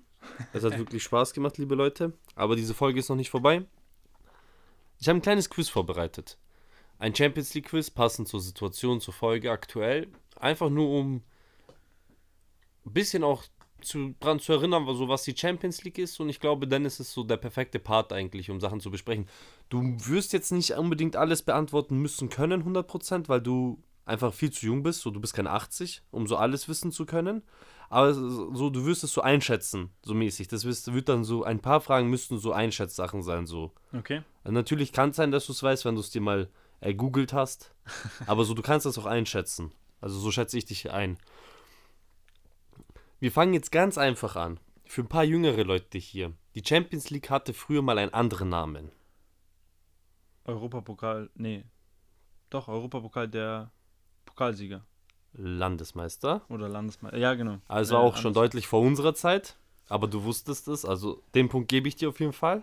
S2: Es hat wirklich Spaß gemacht, liebe Leute. Aber diese Folge ist noch nicht vorbei. Ich habe ein kleines Quiz vorbereitet. Ein Champions League Quiz, passend zur Situation, zur Folge aktuell. Einfach nur um ein bisschen auch zu, dran zu erinnern, so was die Champions League ist. Und ich glaube, dann ist es so der perfekte Part eigentlich, um Sachen zu besprechen. Du wirst jetzt nicht unbedingt alles beantworten müssen können, 100%, weil du einfach viel zu jung bist. So, du bist keine 80, um so alles wissen zu können. Aber so, du wirst es so einschätzen, so mäßig. Das wird dann so, ein paar Fragen müssten so Einschätzsachen sein, so.
S1: Okay.
S2: Natürlich kann es sein, dass du es weißt, wenn du es dir mal ergoogelt hast. Aber so, du kannst das auch einschätzen. Also so schätze ich dich ein. Wir fangen jetzt ganz einfach an. Für ein paar jüngere Leute hier. Die Champions League hatte früher mal einen anderen Namen.
S1: Europapokal. Nee. Doch, Europapokal der Pokalsieger.
S2: Landesmeister.
S1: Oder Landesmeister. Ja, genau.
S2: Also
S1: Äh,
S2: auch schon deutlich vor unserer Zeit. Aber du wusstest es. Also den Punkt gebe ich dir auf jeden Fall.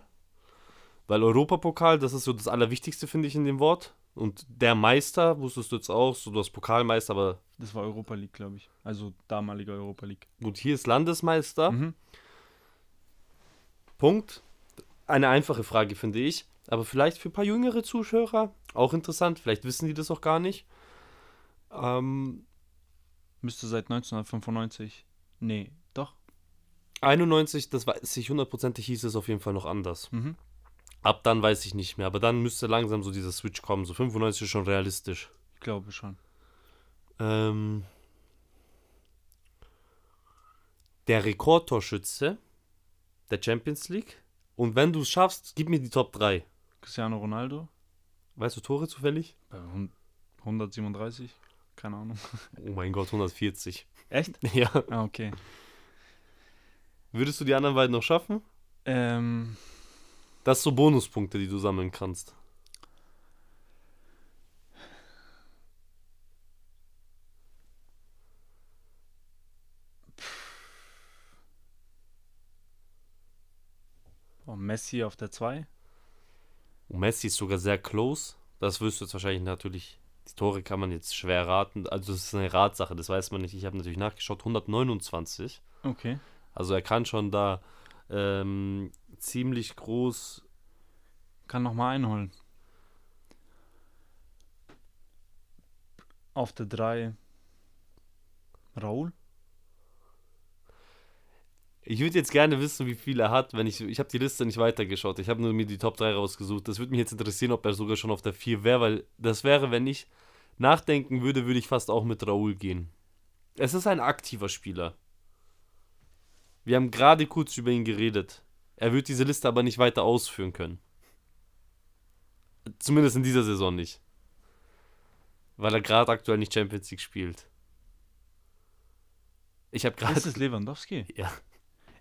S2: Weil Europapokal, das ist so das Allerwichtigste, finde ich, in dem Wort. Und der Meister, wusstest du jetzt auch, so du hast Pokalmeister, aber
S1: Das war Europa League, glaube ich. Also damalige Europa League.
S2: gut, hier ist Landesmeister.
S1: Mhm.
S2: Punkt. Eine einfache Frage, finde ich. Aber vielleicht für ein paar jüngere Zuschauer auch interessant. Vielleicht wissen die das auch gar nicht. Ähm,
S1: Müsste seit 1995. Nee, doch.
S2: 91, das weiß ich hundertprozentig, hieß es auf jeden Fall noch anders.
S1: Mhm.
S2: Ab dann weiß ich nicht mehr. Aber dann müsste langsam so dieser Switch kommen. So 95 ist schon realistisch.
S1: Ich glaube schon.
S2: Ähm, der Rekordtorschütze der Champions League. Und wenn du es schaffst, gib mir die Top 3.
S1: Cristiano Ronaldo.
S2: Weißt du Tore zufällig?
S1: Bei hun- 137. Keine Ahnung.
S2: Oh mein Gott, 140.
S1: Echt?
S2: Ja.
S1: Ah, okay.
S2: Würdest du die anderen beiden noch schaffen?
S1: Ähm,
S2: Das sind so Bonuspunkte, die du sammeln kannst.
S1: oh, Messi auf der 2.
S2: Und Messi ist sogar sehr close. Das wirst du jetzt wahrscheinlich natürlich. Die Tore kann man jetzt schwer raten. Also, das ist eine Ratsache, das weiß man nicht. Ich habe natürlich nachgeschaut. 129.
S1: Okay.
S2: Also, er kann schon da ähm, ziemlich groß.
S1: Kann noch mal einholen. Auf der 3. Raul?
S2: Ich würde jetzt gerne wissen, wie viel er hat, wenn ich. Ich habe die Liste nicht weitergeschaut. Ich habe nur mir die Top 3 rausgesucht. Das würde mich jetzt interessieren, ob er sogar schon auf der 4 wäre, weil das wäre, wenn ich nachdenken würde, würde ich fast auch mit Raoul gehen. Es ist ein aktiver Spieler. Wir haben gerade kurz über ihn geredet. Er wird diese Liste aber nicht weiter ausführen können. Zumindest in dieser Saison nicht. Weil er gerade aktuell nicht Champions League spielt. Ich habe gerade.
S1: Ist es Lewandowski?
S2: Ja.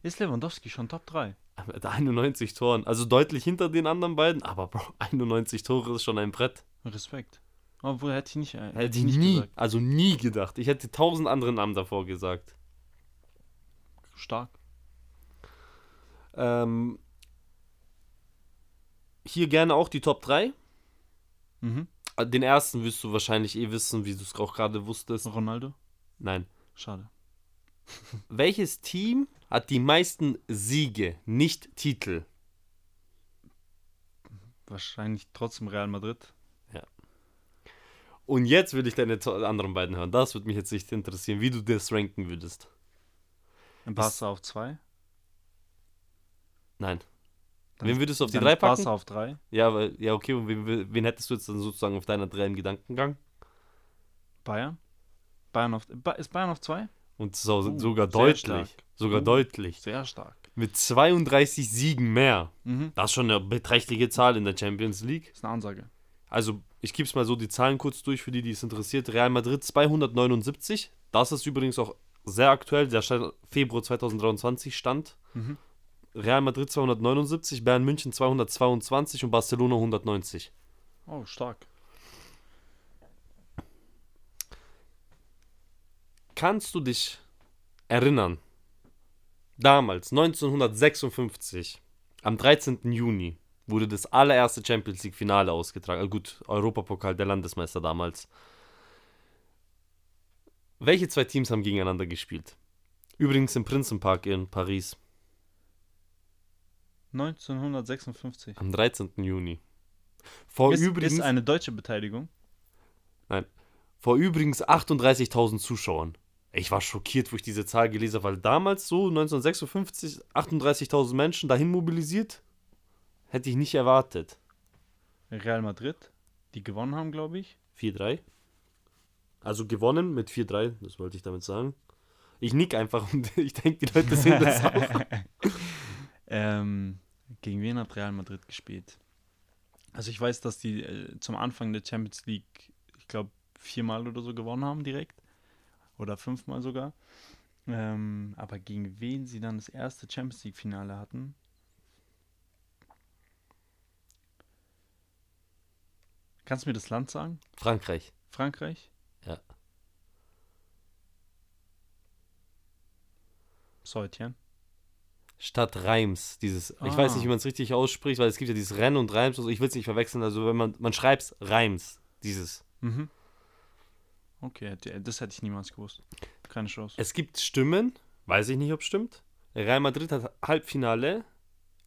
S1: Ist Lewandowski schon Top 3?
S2: Mit 91 Toren. Also deutlich hinter den anderen beiden. Aber Bro, 91 Tore ist schon ein Brett.
S1: Respekt. Obwohl hätte ich nicht, äh,
S2: Hätte ich nie, also nie gedacht. Ich hätte tausend andere Namen davor gesagt.
S1: Stark.
S2: Ähm, hier gerne auch die Top 3.
S1: Mhm.
S2: Den ersten wirst du wahrscheinlich eh wissen, wie du es auch gerade wusstest.
S1: Ronaldo?
S2: Nein.
S1: Schade.
S2: Welches Team hat die meisten Siege, nicht Titel?
S1: Wahrscheinlich trotzdem Real Madrid.
S2: Und jetzt würde ich deine anderen beiden hören. Das würde mich jetzt nicht interessieren, wie du das ranken würdest.
S1: Barca auf 2.
S2: Nein. Wen würdest du auf die
S1: Dann
S2: 3
S1: ist
S2: packen?
S1: Auf 3.
S2: Ja, aber, ja, okay. Und wen, wen hättest du jetzt dann sozusagen auf deiner 3 im Gedankengang?
S1: Bayern. Bayern auf, ist Bayern auf 2?
S2: Und so,
S1: Uh,
S2: sogar deutlich.
S1: stark.
S2: Sogar
S1: Uh.
S2: deutlich.
S1: Sehr stark.
S2: Mit 32 Siegen mehr.
S1: Mhm.
S2: Das ist schon eine beträchtliche Zahl in der Champions League.
S1: Ist eine Ansage.
S2: Also, ich gebe es mal so die Zahlen kurz durch, für die, die es interessiert. Real Madrid 279. Das ist übrigens auch sehr aktuell. Der Stand Februar 2023 stand.
S1: Mhm.
S2: Real Madrid 279, Bayern München 222 und Barcelona 190.
S1: Oh, stark.
S2: Kannst du dich erinnern? Damals, 1956, am 13. Juni, wurde das allererste Champions League Finale ausgetragen. Äh, gut, Europapokal der Landesmeister damals. Welche zwei Teams haben gegeneinander gespielt? Übrigens im Prinzenpark in Paris
S1: 1956.
S2: am 13. Juni. Vor
S1: Ist,
S2: übrigens
S1: ist eine deutsche Beteiligung.
S2: vor übrigens 38.000 Zuschauern. Ich war schockiert, wo ich diese Zahl gelesen habe, weil damals so 1956 38.000 Menschen dahin mobilisiert, hätte ich nicht erwartet.
S1: Real Madrid, die gewonnen haben, glaube ich.
S2: 4-3. Also gewonnen mit 4-3, das wollte ich damit sagen. Ich nick einfach und ich denke, die Leute sehen das auch.
S1: Ähm, gegen wen hat Real Madrid gespielt? Also ich weiß, dass die äh, zum Anfang der Champions League, ich glaube, viermal oder so gewonnen haben direkt. Oder fünfmal sogar. Ähm, aber gegen wen sie dann das erste Champions League-Finale hatten? Kannst du mir das Land sagen?
S2: Frankreich.
S1: Frankreich?
S2: Ja.
S1: Saint-Étienne?
S2: Stadt Reims, dieses, ich
S1: Ah.
S2: weiß nicht, wie man es richtig ausspricht, weil es gibt ja dieses Rennen und Reims, also ich will es nicht verwechseln, also wenn man, man schreibt Reims, dieses.
S1: Mhm. Okay, das hätte ich niemals gewusst. Keine Chance.
S2: Es gibt Stimmen, weiß ich nicht, ob es stimmt. Real Madrid hat Halbfinale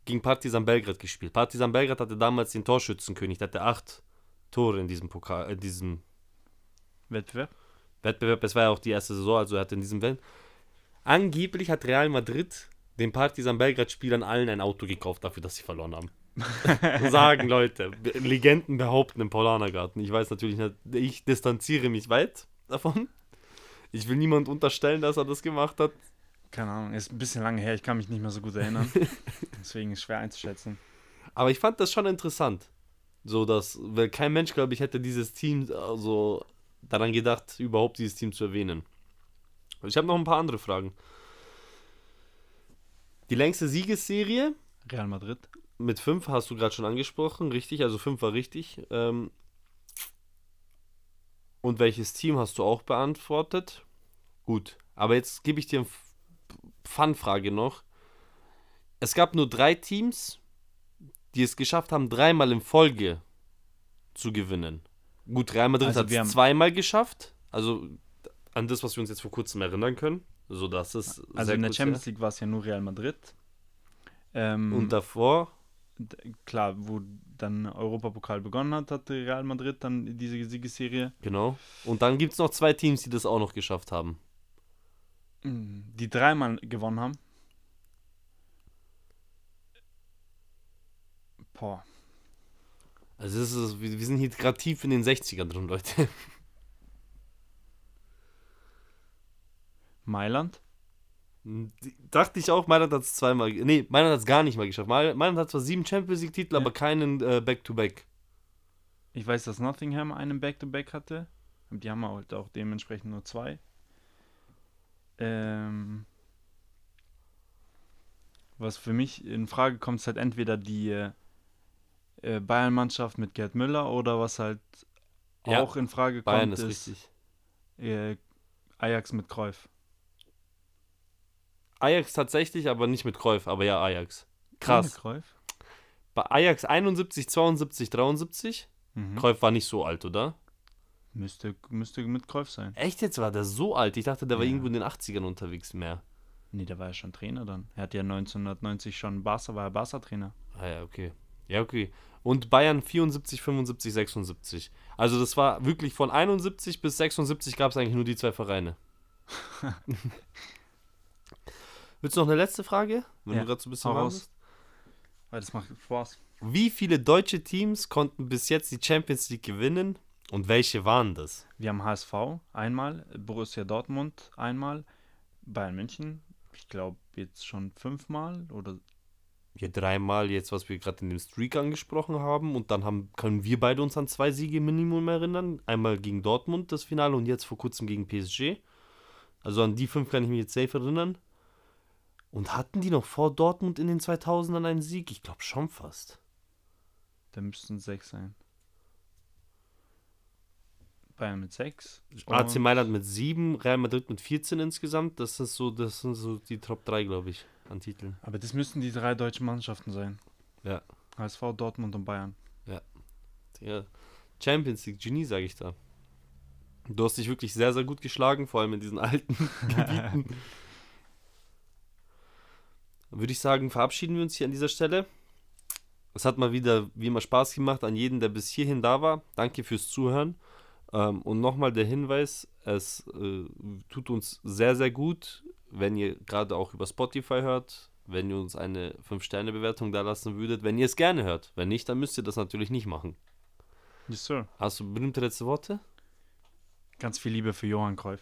S2: gegen Partizan Belgrad gespielt. Partizan Belgrad hatte damals den Torschützenkönig, der hatte acht Tore in diesem Pokal, in diesem
S1: Wettbewerb?
S2: Wettbewerb. Es war ja auch die erste Saison, also er hatte in diesem Welt. Angeblich hat Real Madrid den Partizan Belgrad-Spielern allen ein Auto gekauft dafür, dass sie verloren haben. Sagen Leute. Legenden behaupten im Paulanergarten. Ich weiß natürlich nicht, ich distanziere mich weit davon. Ich will niemand unterstellen, dass er das gemacht hat.
S1: Keine Ahnung, ist ein bisschen lange her, ich kann mich nicht mehr so gut erinnern. Deswegen ist schwer einzuschätzen.
S2: Aber ich fand das schon interessant. So, dass, weil kein Mensch, glaube ich, hätte dieses Team also daran gedacht, überhaupt dieses Team zu erwähnen. Ich habe noch ein paar andere Fragen. Die längste Siegesserie
S1: Real Madrid.
S2: mit fünf hast du gerade schon angesprochen, richtig? Also fünf war richtig. Ähm, und welches Team hast du auch beantwortet? Gut, aber jetzt gebe ich dir eine Fun-Frage noch. Es gab nur drei Teams, die es geschafft haben, dreimal in Folge zu gewinnen. Gut, Real Madrid
S1: Also
S2: hat es zweimal geschafft. Also an das, was wir uns jetzt vor kurzem erinnern können. So dass es
S1: Also in der Champions League war es ja nur Real Madrid. Ähm.
S2: Und davor
S1: klar, wo dann Europapokal begonnen hat, hatte Real Madrid dann diese Siegesserie.
S2: Genau. Und dann gibt es noch zwei Teams, die das auch noch geschafft haben.
S1: Die dreimal gewonnen haben. Boah.
S2: Also ist, wir wir sind hier gerade tief in den 60ern drin, Leute.
S1: Mailand.
S2: Die- Dachte ich auch, Mailand hat es zweimal. Nee, Mailand hat es gar nicht mal geschafft. Mai- Mailand hat zwar sieben Champions League-Titel,
S1: Ja.
S2: aber keinen äh, Back-to-Back.
S1: Ich weiß, dass Nottingham einen Back-to-Back hatte. Die haben halt auch dementsprechend nur zwei. Ähm, was für mich in Frage kommt, ist halt entweder die äh, äh, Bayern-Mannschaft mit Gerd Müller oder was halt
S2: Ja,
S1: auch in Frage
S2: Bayern
S1: kommt,
S2: ist
S1: ist
S2: richtig.
S1: äh, Ajax mit Cruyff.
S2: Ajax tatsächlich, aber nicht mit Cruyff, aber ja, Ajax. Krass.
S1: Ohne Cruyff?
S2: Bei Ajax 71, 72, 73.
S1: Mhm.
S2: Cruyff war nicht so alt, oder?
S1: Müsste, müsste mit Cruyff sein.
S2: Echt jetzt war der so alt? Ich dachte, der war
S1: Ja.
S2: irgendwo in den 80ern unterwegs mehr.
S1: Nee, der war ja schon Trainer dann. Er hat ja 1990 schon Barca, war er Barca-Trainer.
S2: Ah ja, okay. Ja, okay. Und Bayern 74, 75, 76. Also das war wirklich von 71 bis 76 gab es eigentlich nur die zwei Vereine. Willst du noch eine letzte Frage? Wenn
S1: Ja,
S2: du gerade so ein bisschen warm bist?
S1: Weil das macht Spaß.
S2: Wie viele deutsche Teams konnten bis jetzt die Champions League gewinnen und welche waren das?
S1: Wir haben HSV einmal, Borussia Dortmund einmal, Bayern München, ich glaube jetzt schon fünfmal oder
S2: Ja, dreimal jetzt, was wir gerade in dem Streak angesprochen haben. Und dann haben, können wir beide uns an zwei Siege Minimum erinnern. Einmal gegen Dortmund das Finale und jetzt vor kurzem gegen PSG. Also an die fünf kann ich mich jetzt safe erinnern. Und hatten die noch vor Dortmund in den 2000ern einen Sieg? Ich glaube schon fast.
S1: da müssten sechs sein. Bayern mit sechs.
S2: AC Mailand mit sieben, Real Madrid mit 14 insgesamt. Das ist so, das sind so die Top 3, glaube ich, an Titeln.
S1: Aber das müssten die drei deutschen Mannschaften sein.
S2: Ja.
S1: HSV, Dortmund und Bayern.
S2: Ja. Champions League, Genie, sage ich da. Du hast dich wirklich sehr, sehr gut geschlagen, vor allem in diesen alten Gebieten. Würde ich sagen, verabschieden wir uns hier an dieser Stelle. Es hat mal wieder, wie immer, Spaß gemacht an jeden, der bis hierhin da war. Danke fürs Zuhören. Ähm, und nochmal der Hinweis, es äh, tut uns sehr, sehr gut, wenn ihr gerade auch über Spotify hört, wenn ihr uns eine 5-Sterne-Bewertung da lassen würdet, wenn ihr es gerne hört. Wenn nicht, dann müsst ihr das natürlich nicht machen.
S1: Yes, sir.
S2: Hast du berühmte letzte Worte?
S1: Ganz viel Liebe für Johann Cruyff.